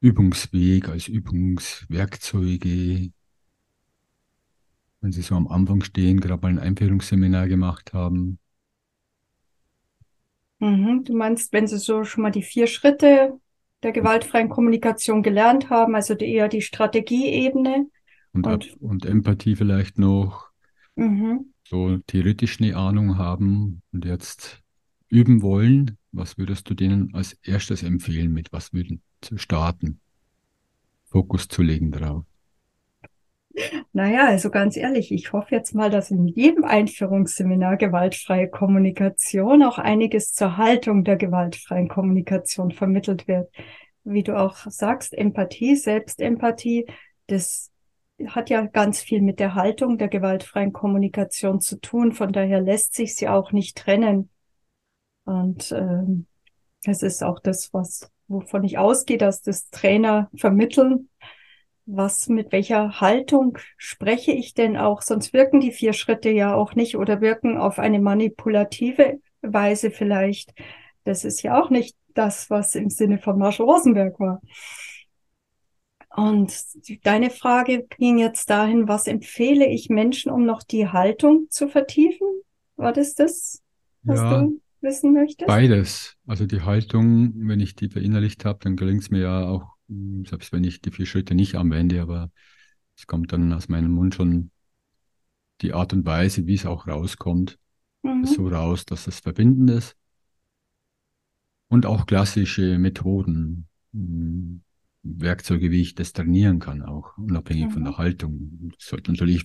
Übungsweg, als Übungswerkzeuge, wenn Sie so am Anfang stehen, gerade mal ein Einführungsseminar gemacht haben. Mhm, du meinst, wenn Sie so schon mal die vier Schritte der gewaltfreien Kommunikation gelernt haben, also die, eher die Strategieebene. Und, und, und Empathie vielleicht noch, mhm. so theoretisch eine Ahnung haben und jetzt üben wollen, was würdest du denen als erstes empfehlen, mit was würden zu starten? Fokus zu legen darauf. Naja, also ganz ehrlich, ich hoffe jetzt mal, dass in jedem Einführungsseminar gewaltfreie Kommunikation auch einiges zur Haltung der gewaltfreien Kommunikation vermittelt wird. Wie du auch sagst, Empathie, Selbstempathie, das hat ja ganz viel mit der Haltung der gewaltfreien Kommunikation zu tun. Von daher lässt sich sie auch nicht trennen. Und ähm, das ist auch das, was wovon ich ausgehe, dass das Trainer vermitteln. Was mit welcher Haltung spreche ich denn auch? Sonst wirken die vier Schritte ja auch nicht oder wirken auf eine manipulative Weise vielleicht. Das ist ja auch nicht das, was im Sinne von Marshall Rosenberg war. Und deine Frage ging jetzt dahin, was empfehle ich Menschen, um noch die Haltung zu vertiefen? War das das, was ja, du wissen möchtest? Beides. Also die Haltung, wenn ich die verinnerlicht habe, dann gelingt es mir ja auch, selbst wenn ich die vier Schritte nicht anwende, aber es kommt dann aus meinem Mund schon die Art und Weise, wie es auch rauskommt, mhm. so raus, dass es verbindend ist. Und auch klassische Methoden hm, Werkzeuge, wie ich das trainieren kann, auch unabhängig mhm. von der Haltung. Das sollte natürlich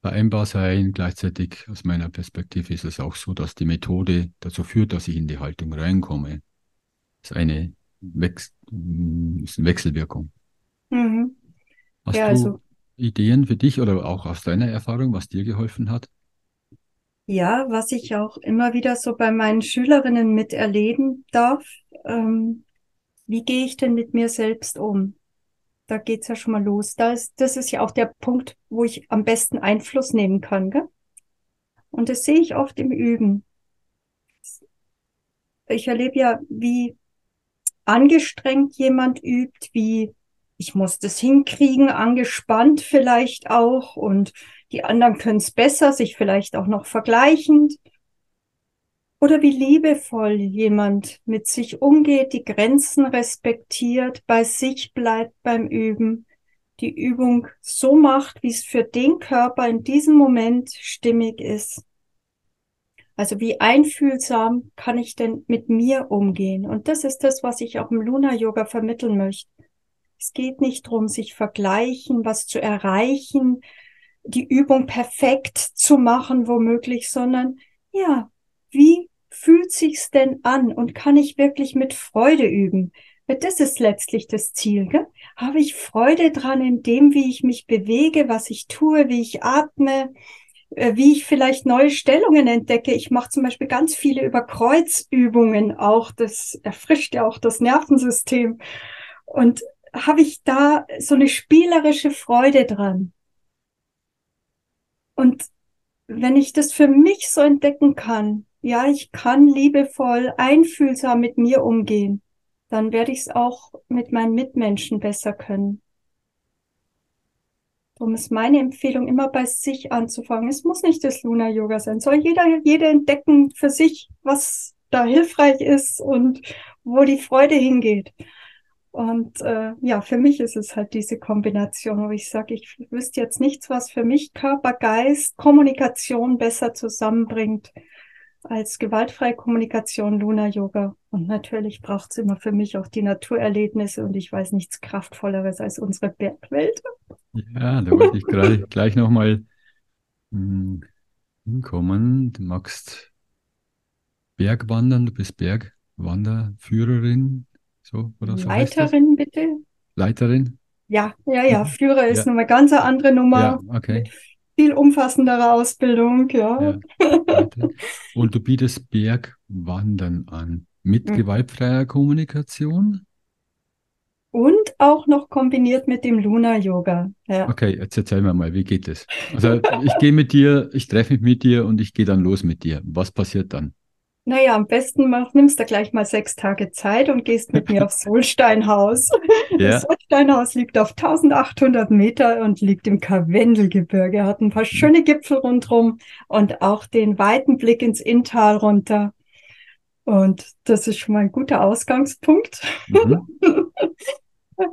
vereinbar sein. Gleichzeitig aus meiner Perspektive ist es auch so, dass die Methode dazu führt, dass ich in die Haltung reinkomme. Das ist eine, Wechs ist eine Wechselwirkung. Mhm. Hast ja, du also, Ideen für dich oder auch aus deiner Erfahrung, was dir geholfen hat? Ja, was ich auch immer wieder so bei meinen Schülerinnen miterleben darf, ähm, wie gehe ich denn mit mir selbst um? Da geht's ja schon mal los. Da ist, das ist ja auch der Punkt, wo ich am besten Einfluss nehmen kann. Gell? Und das sehe ich oft im Üben. Ich erlebe ja, wie angestrengt jemand übt, wie ich muss das hinkriegen, angespannt vielleicht auch und die anderen können es besser, sich vielleicht auch noch vergleichend. Oder wie liebevoll jemand mit sich umgeht, die Grenzen respektiert, bei sich bleibt beim Üben, die Übung so macht, wie es für den Körper in diesem Moment stimmig ist. Also wie einfühlsam kann ich denn mit mir umgehen? Und das ist das, was ich auch im Luna Yoga vermitteln möchte. Es geht nicht darum, sich vergleichen, was zu erreichen, die Übung perfekt zu machen, womöglich, sondern ja, wie fühlt sich's denn an und kann ich wirklich mit Freude üben? Das ist letztlich das Ziel. Gell? Habe ich Freude dran in dem, wie ich mich bewege, was ich tue, wie ich atme, wie ich vielleicht neue Stellungen entdecke. Ich mache zum Beispiel ganz viele Überkreuzübungen auch. Das erfrischt ja auch das Nervensystem. Und habe ich da so eine spielerische Freude dran. Und wenn ich das für mich so entdecken kann, ja, ich kann liebevoll, einfühlsam mit mir umgehen, dann werde ich es auch mit meinen Mitmenschen besser können. Darum ist meine Empfehlung, immer bei sich anzufangen. Es muss nicht das Luna Yoga sein. Soll jeder, jeder entdecken für sich, was da hilfreich ist und wo die Freude hingeht. Und äh, ja, für mich ist es halt diese Kombination, wo ich sage, ich wüsste jetzt nichts, was für mich Körper, Geist, Kommunikation besser zusammenbringt als gewaltfreie Kommunikation Luna Yoga. Und natürlich braucht es immer für mich auch die Naturerlebnisse und ich weiß nichts Kraftvolleres als unsere Bergwelt. Ja, da wollte ich gleich, <laughs> gleich nochmal hm, hinkommen. Du magst Bergwandern, du bist Bergwanderführerin, so oder so. Leiterin, bitte. Leiterin? Ja, ja, ja. Führer ist ja. nochmal ganz eine andere Nummer. Ja, okay. Mit viel umfassendere Ausbildung, ja. ja. <laughs> Und du bietest Bergwandern an mit mhm. gewaltfreier Kommunikation? Und auch noch kombiniert mit dem Luna-Yoga. Ja. Okay, jetzt erzähl mir mal, wie geht es? Also <laughs> ich gehe mit dir, ich treffe mich mit dir und ich gehe dann los mit dir. Was passiert dann? Naja, am besten mach, nimmst du gleich mal sechs Tage Zeit und gehst mit mir <laughs> aufs Solsteinhaus. Ja. Das Solsteinhaus liegt auf 1800 Meter und liegt im Karwendelgebirge, hat ein paar mhm. schöne Gipfel rundherum und auch den weiten Blick ins Inntal runter. Und das ist schon mal ein guter Ausgangspunkt. Mhm. <laughs>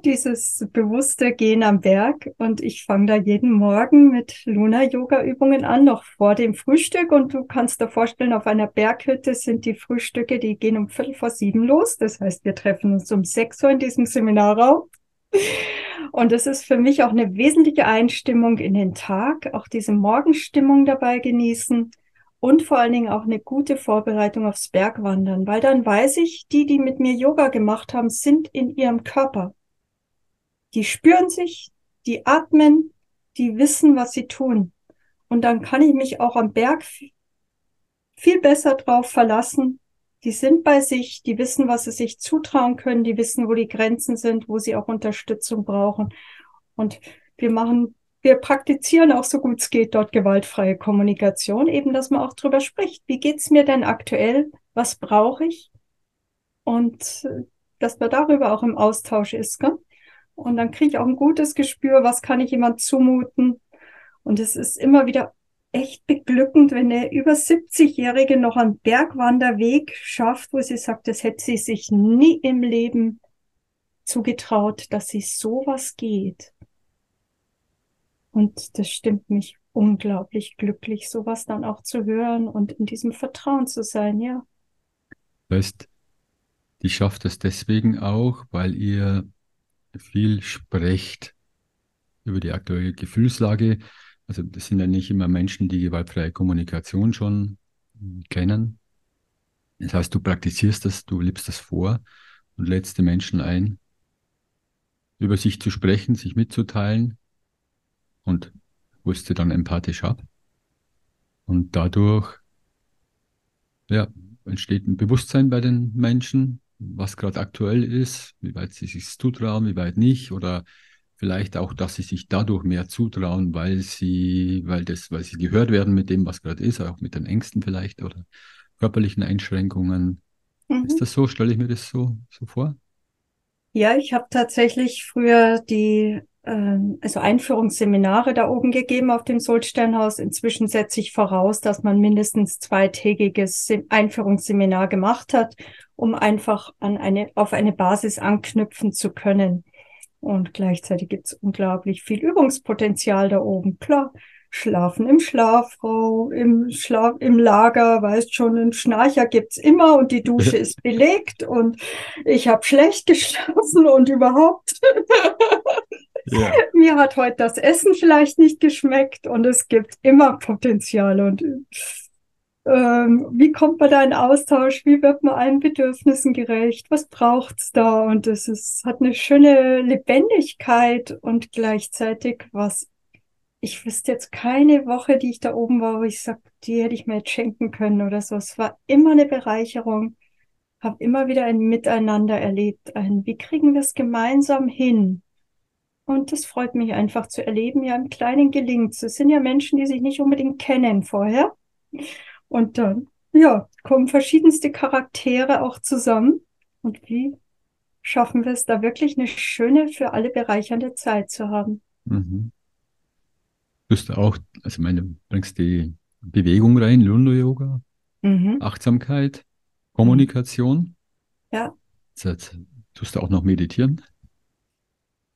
dieses bewusste Gehen am Berg und ich fange da jeden Morgen mit Luna-Yoga-Übungen an, noch vor dem Frühstück und du kannst dir vorstellen, auf einer Berghütte sind die Frühstücke, die gehen um Viertel vor sieben los. Das heißt, wir treffen uns um sechs Uhr in diesem Seminarraum. Und das ist für mich auch eine wesentliche Einstimmung in den Tag, auch diese Morgenstimmung dabei genießen und vor allen Dingen auch eine gute Vorbereitung aufs Bergwandern, weil dann weiß ich, die, die mit mir Yoga gemacht haben, sind in ihrem Körper die spüren sich, die atmen, die wissen, was sie tun. Und dann kann ich mich auch am Berg viel besser drauf verlassen. Die sind bei sich, die wissen, was sie sich zutrauen können, die wissen, wo die Grenzen sind, wo sie auch Unterstützung brauchen. Und wir machen, wir praktizieren auch so gut es geht dort gewaltfreie Kommunikation, eben, dass man auch drüber spricht. Wie geht's mir denn aktuell? Was brauche ich? Und äh, dass man darüber auch im Austausch ist. Gell? Und dann kriege ich auch ein gutes Gespür, was kann ich jemand zumuten. Und es ist immer wieder echt beglückend, wenn der über 70-Jährige noch einen Bergwanderweg schafft, wo sie sagt, das hätte sie sich nie im Leben zugetraut, dass sie sowas geht. Und das stimmt mich unglaublich glücklich, sowas dann auch zu hören und in diesem Vertrauen zu sein, ja. Weißt, die schafft es deswegen auch, weil ihr viel sprecht über die aktuelle Gefühlslage. Also das sind ja nicht immer Menschen, die gewaltfreie Kommunikation schon kennen. Das heißt, du praktizierst das, du lebst das vor und lädst die Menschen ein, über sich zu sprechen, sich mitzuteilen und holst sie dann empathisch ab. Und dadurch ja, entsteht ein Bewusstsein bei den Menschen, was gerade aktuell ist, wie weit sie sich zutrauen, wie weit nicht, oder vielleicht auch, dass sie sich dadurch mehr zutrauen, weil sie, weil das, weil sie gehört werden mit dem, was gerade ist, auch mit den Ängsten vielleicht oder körperlichen Einschränkungen. Mhm. Ist das so? Stelle ich mir das so, so vor? Ja, ich habe tatsächlich früher die ähm, also Einführungsseminare da oben gegeben auf dem Solsternhaus. Inzwischen setze ich voraus, dass man mindestens zweitägiges Einführungsseminar gemacht hat, um einfach an eine, auf eine Basis anknüpfen zu können. Und gleichzeitig gibt es unglaublich viel Übungspotenzial da oben. Klar, Schlafen im Schlafraum, im, Schlaf, im Lager, weißt schon, einen Schnarcher gibt's immer und die Dusche <laughs> ist belegt und ich habe schlecht geschlafen und überhaupt. Ja. <laughs> Mir hat heute das Essen vielleicht nicht geschmeckt und es gibt immer Potenzial und ähm, wie kommt man da in Austausch? Wie wird man allen Bedürfnissen gerecht? Was braucht's da? Und es ist, hat eine schöne Lebendigkeit und gleichzeitig was. Ich wüsste jetzt keine Woche, die ich da oben war, wo ich sage, die hätte ich mir jetzt schenken können oder so. Es war immer eine Bereicherung. Habe immer wieder ein Miteinander erlebt. Ein, wie kriegen wir es gemeinsam hin? Und das freut mich einfach zu erleben, ja, im Kleinen gelingt es. Es sind ja Menschen, die sich nicht unbedingt kennen vorher. Und dann, ja, kommen verschiedenste Charaktere auch zusammen. Und wie schaffen wir es da wirklich eine schöne, für alle bereichernde Zeit zu haben? Mhm. Du hast auch, also meine, bringst die Bewegung rein, Lundo-Yoga, mhm. Achtsamkeit, Kommunikation. Ja. Jetzt, tust du auch noch meditieren?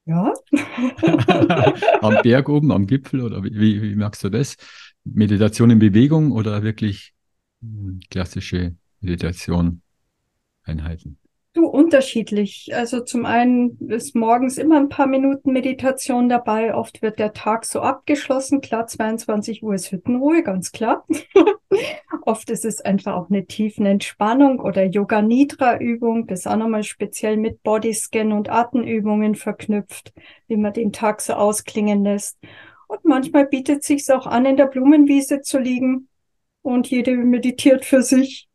Ja. <laughs> am Berg oben, am Gipfel oder wie, wie, wie merkst du das? Meditation in Bewegung oder wirklich hm, klassische Meditation Einheiten? Du, unterschiedlich. Also zum einen ist morgens immer ein paar Minuten Meditation dabei. Oft wird der Tag so abgeschlossen. Klar, 22 Uhr ist Hüttenruhe, ganz klar. <laughs> Oft ist es einfach auch eine tiefen Entspannung oder Yoga Nidra Übung. Das ist auch nochmal speziell mit Bodyscan und Atemübungen verknüpft, wie man den Tag so ausklingen lässt. Und manchmal bietet sich auch an, in der Blumenwiese zu liegen und jede meditiert für sich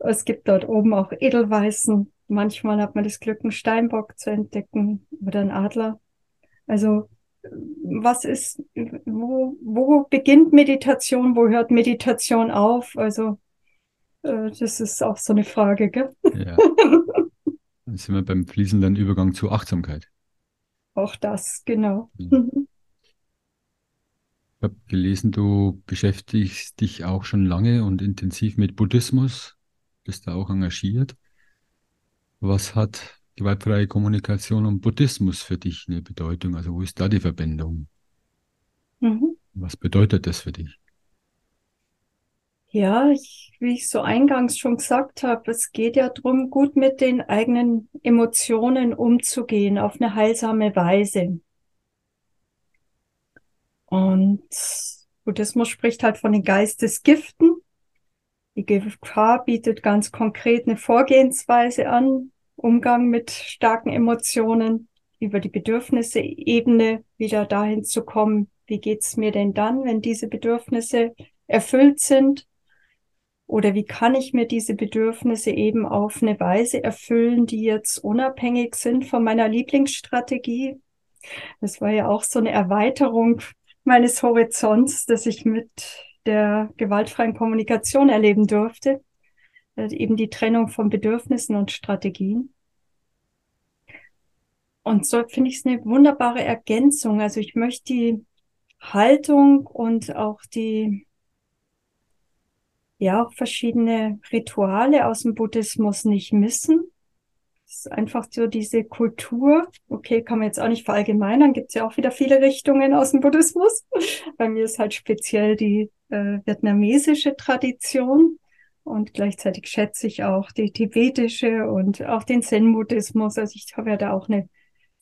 es gibt dort oben auch Edelweißen. Manchmal hat man das Glück, einen Steinbock zu entdecken oder einen Adler. Also was ist, wo, wo beginnt Meditation, wo hört Meditation auf? Also äh, das ist auch so eine Frage, gell? Ja. <laughs> Dann sind wir beim fließenden Übergang zur Achtsamkeit. Auch das, genau. Ja. <laughs> Ich habe gelesen, du beschäftigst dich auch schon lange und intensiv mit Buddhismus bist da auch engagiert. Was hat gewaltfreie Kommunikation und Buddhismus für dich eine Bedeutung? Also wo ist da die Verbindung? Mhm. Was bedeutet das für dich? Ja, ich, wie ich so eingangs schon gesagt habe, es geht ja darum, gut mit den eigenen Emotionen umzugehen auf eine heilsame Weise. Und Buddhismus spricht halt von den Geistesgiften. Die GfK bietet ganz konkret eine Vorgehensweise an, Umgang mit starken Emotionen. über die Bedürfnisse-Ebene wieder dahin zu kommen, wie geht's mir denn dann, wenn diese Bedürfnisse erfüllt sind? Oder wie kann ich mir diese Bedürfnisse eben auf eine Weise erfüllen, die jetzt unabhängig sind von meiner Lieblingsstrategie? Das war ja auch so eine Erweiterung meines Horizonts, dass ich mit der gewaltfreien Kommunikation erleben durfte. Äh, eben die Trennung von Bedürfnissen und Strategien. Und so finde ich es eine wunderbare Ergänzung. Also ich möchte die Haltung und auch die, ja, auch verschiedene Rituale aus dem Buddhismus nicht missen. Es ist einfach so diese Kultur. Okay, kann man jetzt auch nicht verallgemeinern. Gibt es ja auch wieder viele Richtungen aus dem Buddhismus. Bei mir ist halt speziell die äh, vietnamesische Tradition. Und gleichzeitig schätze ich auch die tibetische und auch den Zen-Buddhismus. Also ich habe ja da auch eine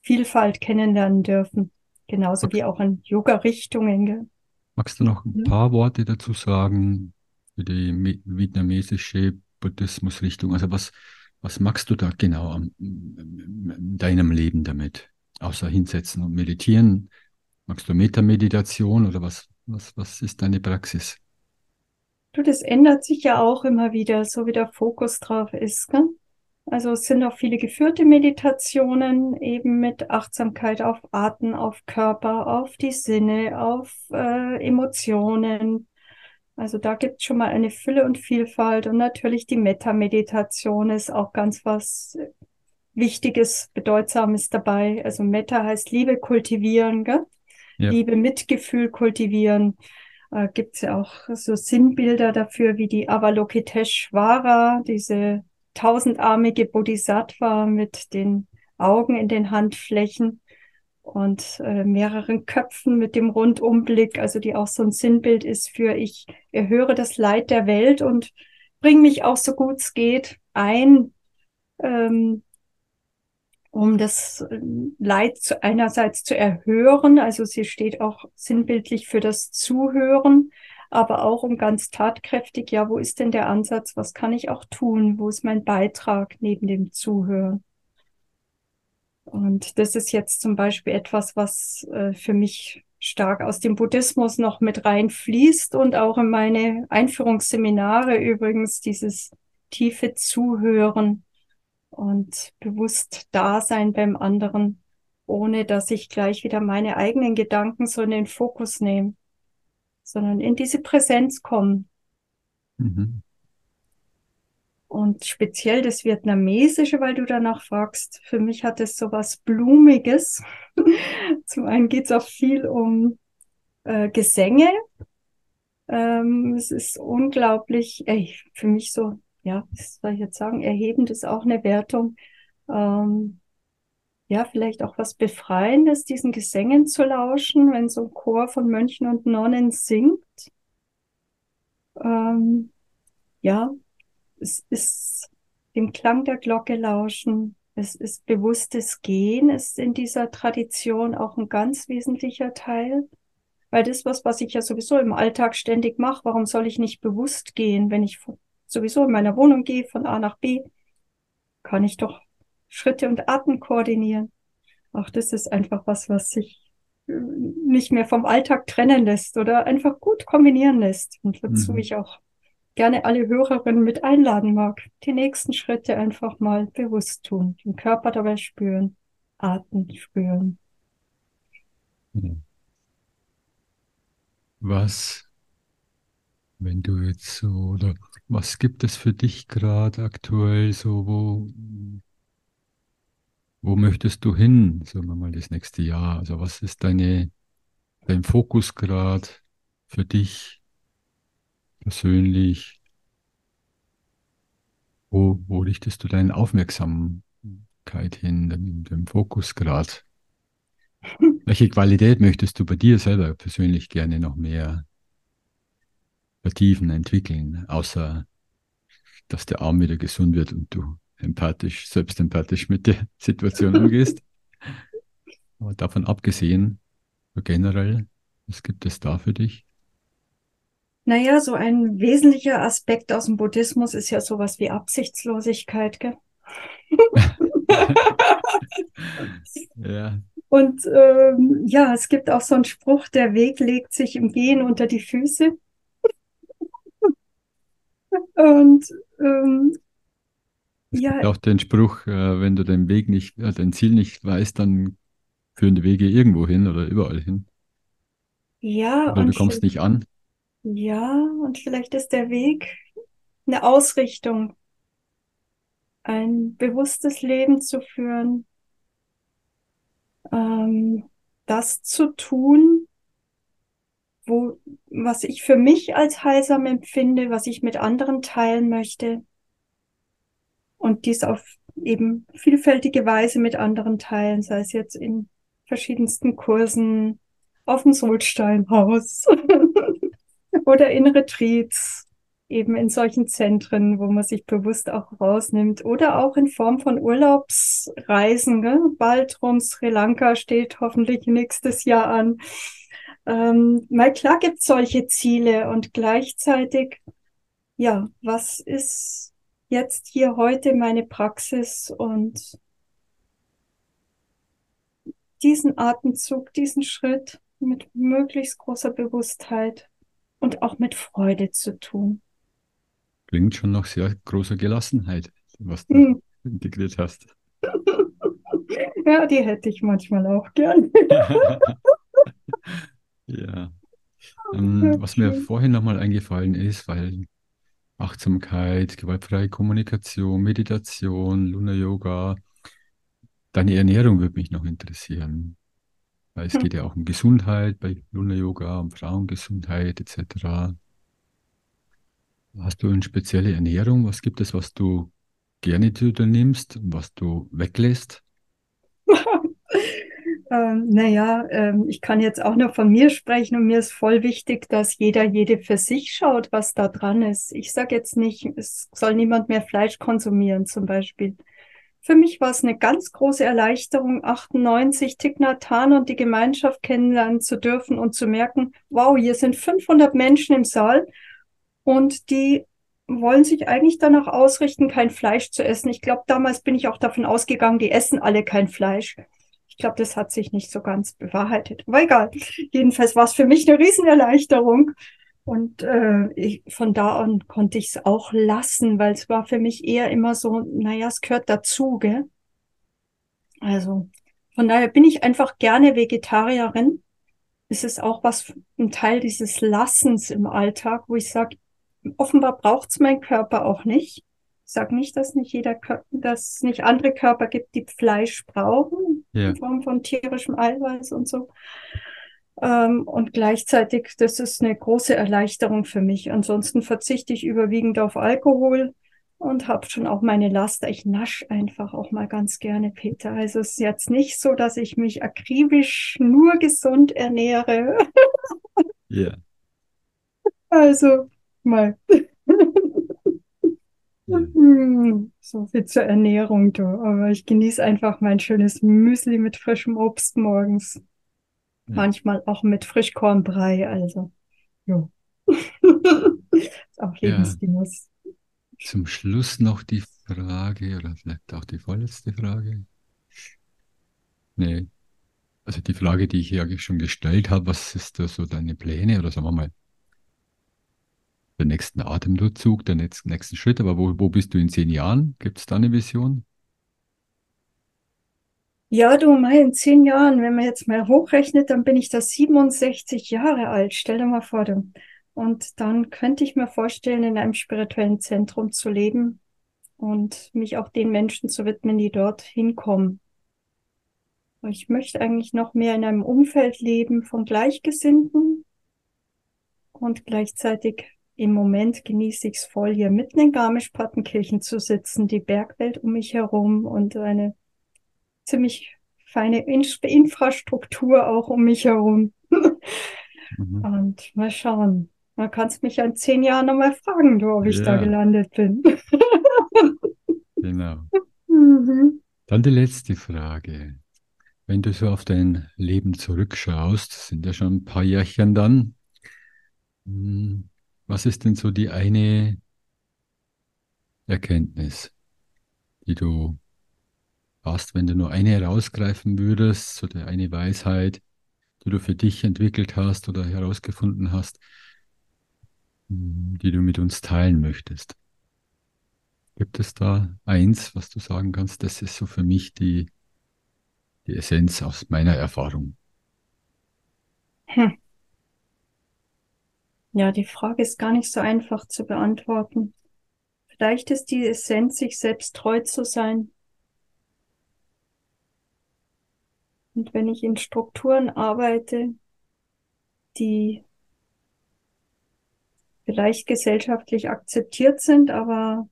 Vielfalt kennenlernen dürfen. Genauso okay. wie auch in Yoga-Richtungen. Magst du noch ein paar Worte dazu sagen für die vietnamesische Buddhismus-Richtung? Also was, was magst du da genau am, in deinem Leben damit? Außer hinsetzen und meditieren? Magst du Metameditation oder was, was, was ist deine Praxis? Du, das ändert sich ja auch immer wieder, so wie der Fokus drauf ist. Gell? Also es sind auch viele geführte Meditationen eben mit Achtsamkeit auf Atem, auf Körper, auf die Sinne, auf äh, Emotionen. Also da gibt es schon mal eine Fülle und Vielfalt und natürlich die Metta-Meditation ist auch ganz was Wichtiges, Bedeutsames dabei. Also Metta heißt Liebe kultivieren, gell? Ja. Liebe, Mitgefühl kultivieren. Äh, gibt es ja auch so Sinnbilder dafür, wie die Avalokiteshvara, diese tausendarmige Bodhisattva mit den Augen in den Handflächen und äh, mehreren Köpfen mit dem Rundumblick, also die auch so ein Sinnbild ist für ich erhöre das Leid der Welt und bringe mich auch so gut es geht ein, ähm, um das äh, Leid zu, einerseits zu erhören, also sie steht auch sinnbildlich für das Zuhören, aber auch um ganz tatkräftig, ja, wo ist denn der Ansatz? Was kann ich auch tun? Wo ist mein Beitrag neben dem Zuhören? Und das ist jetzt zum Beispiel etwas, was äh, für mich stark aus dem Buddhismus noch mit reinfließt und auch in meine Einführungsseminare übrigens dieses tiefe Zuhören und bewusst Dasein beim anderen, ohne dass ich gleich wieder meine eigenen Gedanken so in den Fokus nehme sondern in diese Präsenz kommen. Mhm. Und speziell das Vietnamesische, weil du danach fragst, für mich hat es so was Blumiges. <laughs> Zum einen geht es auch viel um äh, Gesänge. Ähm, es ist unglaublich, ey, für mich so, ja, was soll ich jetzt sagen, erhebend ist auch eine Wertung. Ähm, ja, vielleicht auch was Befreiendes, diesen Gesängen zu lauschen, wenn so ein Chor von Mönchen und Nonnen singt. Ähm, ja, es ist dem Klang der Glocke lauschen. Es ist bewusstes Gehen, ist in dieser Tradition auch ein ganz wesentlicher Teil. Weil das was, was ich ja sowieso im Alltag ständig mache. Warum soll ich nicht bewusst gehen, wenn ich sowieso in meiner Wohnung gehe, von A nach B? Kann ich doch Schritte und Atem koordinieren. Auch das ist einfach was, was sich äh, nicht mehr vom Alltag trennen lässt oder einfach gut kombinieren lässt und wozu mhm. ich auch gerne alle Hörerinnen mit einladen mag, die nächsten Schritte einfach mal bewusst tun, den Körper dabei spüren, atmen spüren. Was, wenn du jetzt so, oder was gibt es für dich gerade aktuell so, wo wo möchtest du hin, sagen wir mal, das nächste Jahr? Also was ist deine, dein Fokusgrad für dich persönlich? Wo, wo richtest du deine Aufmerksamkeit hin, den, den Fokusgrad? Welche Qualität möchtest du bei dir selber persönlich gerne noch mehr vertiefen, entwickeln, außer dass der Arm wieder gesund wird und du empathisch, selbstempathisch mit der <laughs> Situation umgehst. <laughs> Aber davon abgesehen, generell, was gibt es da für dich? Naja, so ein wesentlicher Aspekt aus dem Buddhismus ist ja sowas wie Absichtslosigkeit, gell? <laughs> ja, Und ähm, ja, es gibt auch so einen Spruch, der Weg legt sich im Gehen unter die Füße. <laughs> Und ähm, es ja. auch den Spruch, äh, wenn du den Weg nicht, äh, dein Ziel nicht weißt, dann führen die Wege irgendwo hin oder überall hin. Ja. Weil du kommst nicht an. Ja, und vielleicht ist der Weg eine Ausrichtung, ein bewusstes Leben zu führen, ähm, das zu tun, wo, was ich für mich als heilsam empfinde, was ich mit anderen teilen möchte und dies auf eben vielfältige Weise mit anderen teilen, sei es jetzt in verschiedensten Kursen, auf dem Solsteinhaus <laughs> oder in Retreats, eben in solchen Zentren, wo man sich bewusst auch rausnimmt oder auch in Form von Urlaubsreisen. Gell? Bald rum Sri Lanka steht hoffentlich nächstes Jahr an. Ähm, mal klar gibt solche Ziele und gleichzeitig, ja, was ist jetzt hier heute meine Praxis und diesen Atemzug, diesen Schritt mit möglichst großer Bewusstheit und auch mit Freude zu tun. Klingt schon nach sehr großer Gelassenheit, was du hm. integriert hast. <laughs> ja, die hätte ich manchmal auch gern. <laughs> ja. Ähm, was mir vorhin nochmal eingefallen ist, weil Achtsamkeit, gewaltfreie Kommunikation, Meditation, Luna Yoga, deine Ernährung würde mich noch interessieren. Weil es geht ja auch um Gesundheit bei Luna Yoga, um Frauengesundheit etc. Hast du eine spezielle Ernährung? Was gibt es, was du gerne zu dir nimmst was du weglässt? <laughs> ähm, naja, ähm, ich kann jetzt auch nur von mir sprechen und mir ist voll wichtig, dass jeder, jede für sich schaut, was da dran ist. Ich sage jetzt nicht, es soll niemand mehr Fleisch konsumieren zum Beispiel. Für mich war es eine ganz große Erleichterung, 98 Tignatan und die Gemeinschaft kennenlernen zu dürfen und zu merken, wow, hier sind 500 Menschen im Saal und die wollen sich eigentlich danach ausrichten, kein Fleisch zu essen. Ich glaube, damals bin ich auch davon ausgegangen, die essen alle kein Fleisch. Ich glaube, das hat sich nicht so ganz bewahrheitet. Aber egal. Jedenfalls war es für mich eine Riesenerleichterung. Und äh, ich, von da an konnte ich es auch lassen, weil es war für mich eher immer so, naja, es gehört dazu, gell? Also von daher bin ich einfach gerne Vegetarierin. Es ist auch was, ein Teil dieses Lassens im Alltag, wo ich sage, offenbar braucht es mein Körper auch nicht. Ich sage nicht, dass nicht jeder Körper, dass es nicht andere Körper gibt, die Fleisch brauchen, ja. in Form von tierischem Eiweiß und so. Ähm, und gleichzeitig, das ist eine große Erleichterung für mich. Ansonsten verzichte ich überwiegend auf Alkohol und habe schon auch meine Laster. Ich nasch einfach auch mal ganz gerne, Peter. Also es ist jetzt nicht so, dass ich mich akribisch nur gesund ernähre. Ja. <laughs> Also mal. So viel zur Ernährung, du. Aber ich genieße einfach mein schönes Müsli mit frischem Obst morgens. Ja. Manchmal auch mit Frischkornbrei, also. Jo. ist auch Lebensgenuss. Ja. Zum Schluss noch die Frage, oder vielleicht auch die vorletzte Frage. Nee. Also die Frage, die ich ja schon gestellt habe, was ist da so deine Pläne oder sagen wir mal, der nächsten Atemzug, der nächsten, nächsten Schritt. Aber wo, wo bist du in zehn Jahren? Gibt es da eine Vision? Ja, du, mal in zehn Jahren, wenn man jetzt mal hochrechnet, dann bin ich da 67 Jahre alt. Stell dir mal vor, du. Und dann könnte ich mir vorstellen, in einem spirituellen Zentrum zu leben und mich auch den Menschen zu widmen, die dort hinkommen. Ich möchte eigentlich noch mehr in einem Umfeld leben von Gleichgesinnten und gleichzeitig im Moment genieße ich es voll, hier mitten in Garmisch-Partenkirchen zu sitzen, die Bergwelt um mich herum und eine ziemlich feine Infrastruktur auch um mich herum. mhm. Und mal schauen. Man kann es mich in zehn Jahren nochmal fragen, du, ob ich ja. da gelandet bin. <laughs> genau. Mhm. Dann die letzte Frage. Wenn du so auf dein Leben zurückschaust, sind ja schon ein paar Jährchen dann, hm, was ist denn so die eine Erkenntnis, die du hast, wenn du nur eine herausgreifen würdest, so der eine Weisheit, die du für dich entwickelt hast oder herausgefunden hast, die du mit uns teilen möchtest. Gibt es da eins, was du sagen kannst, das ist so für mich die, die Essenz aus meiner Erfahrung? Hm. Ja, die Frage ist gar nicht so einfach zu beantworten. Vielleicht ist die Essenz, sich selbst treu zu sein. Und wenn ich in Strukturen arbeite, die vielleicht gesellschaftlich akzeptiert sind, aber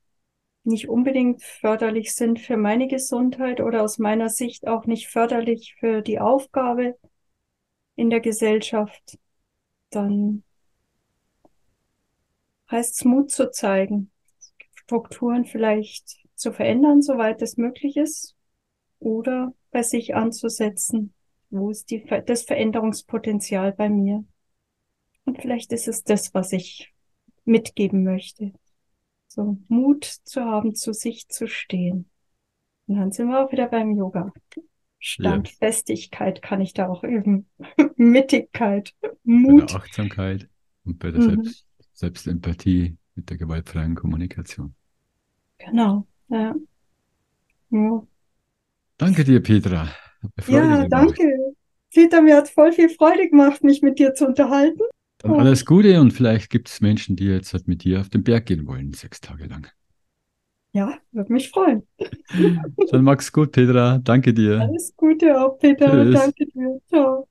nicht unbedingt förderlich sind für meine Gesundheit oder aus meiner Sicht auch nicht förderlich für die Aufgabe in der Gesellschaft, dann heißt es Mut zu zeigen, Strukturen vielleicht zu verändern, soweit es möglich ist, oder bei sich anzusetzen, wo ist die, das Veränderungspotenzial bei mir. Und vielleicht ist es das, was ich mitgeben möchte. So Mut zu haben, zu sich zu stehen. Und dann sind wir auch wieder beim Yoga. Standfestigkeit ja. kann ich da auch üben. <laughs> Mittigkeit, Mut. Bei der Achtsamkeit und bei der mhm. Selbst Selbstempathie mit der gewaltfreien Kommunikation. Genau, ja. ja. Danke dir, Petra. ja, gemacht. danke. Peter, mir hat voll viel Freude gemacht, mich mit dir zu unterhalten. Dann und alles Gute und vielleicht gibt es Menschen, die jetzt halt mit dir auf den Berg gehen wollen, sechs Tage lang. Ja, würde mich freuen. Dann <laughs> mach's gut, Petra. Danke dir. Alles Gute auch, Peter. Tschüss. Danke dir. Ciao.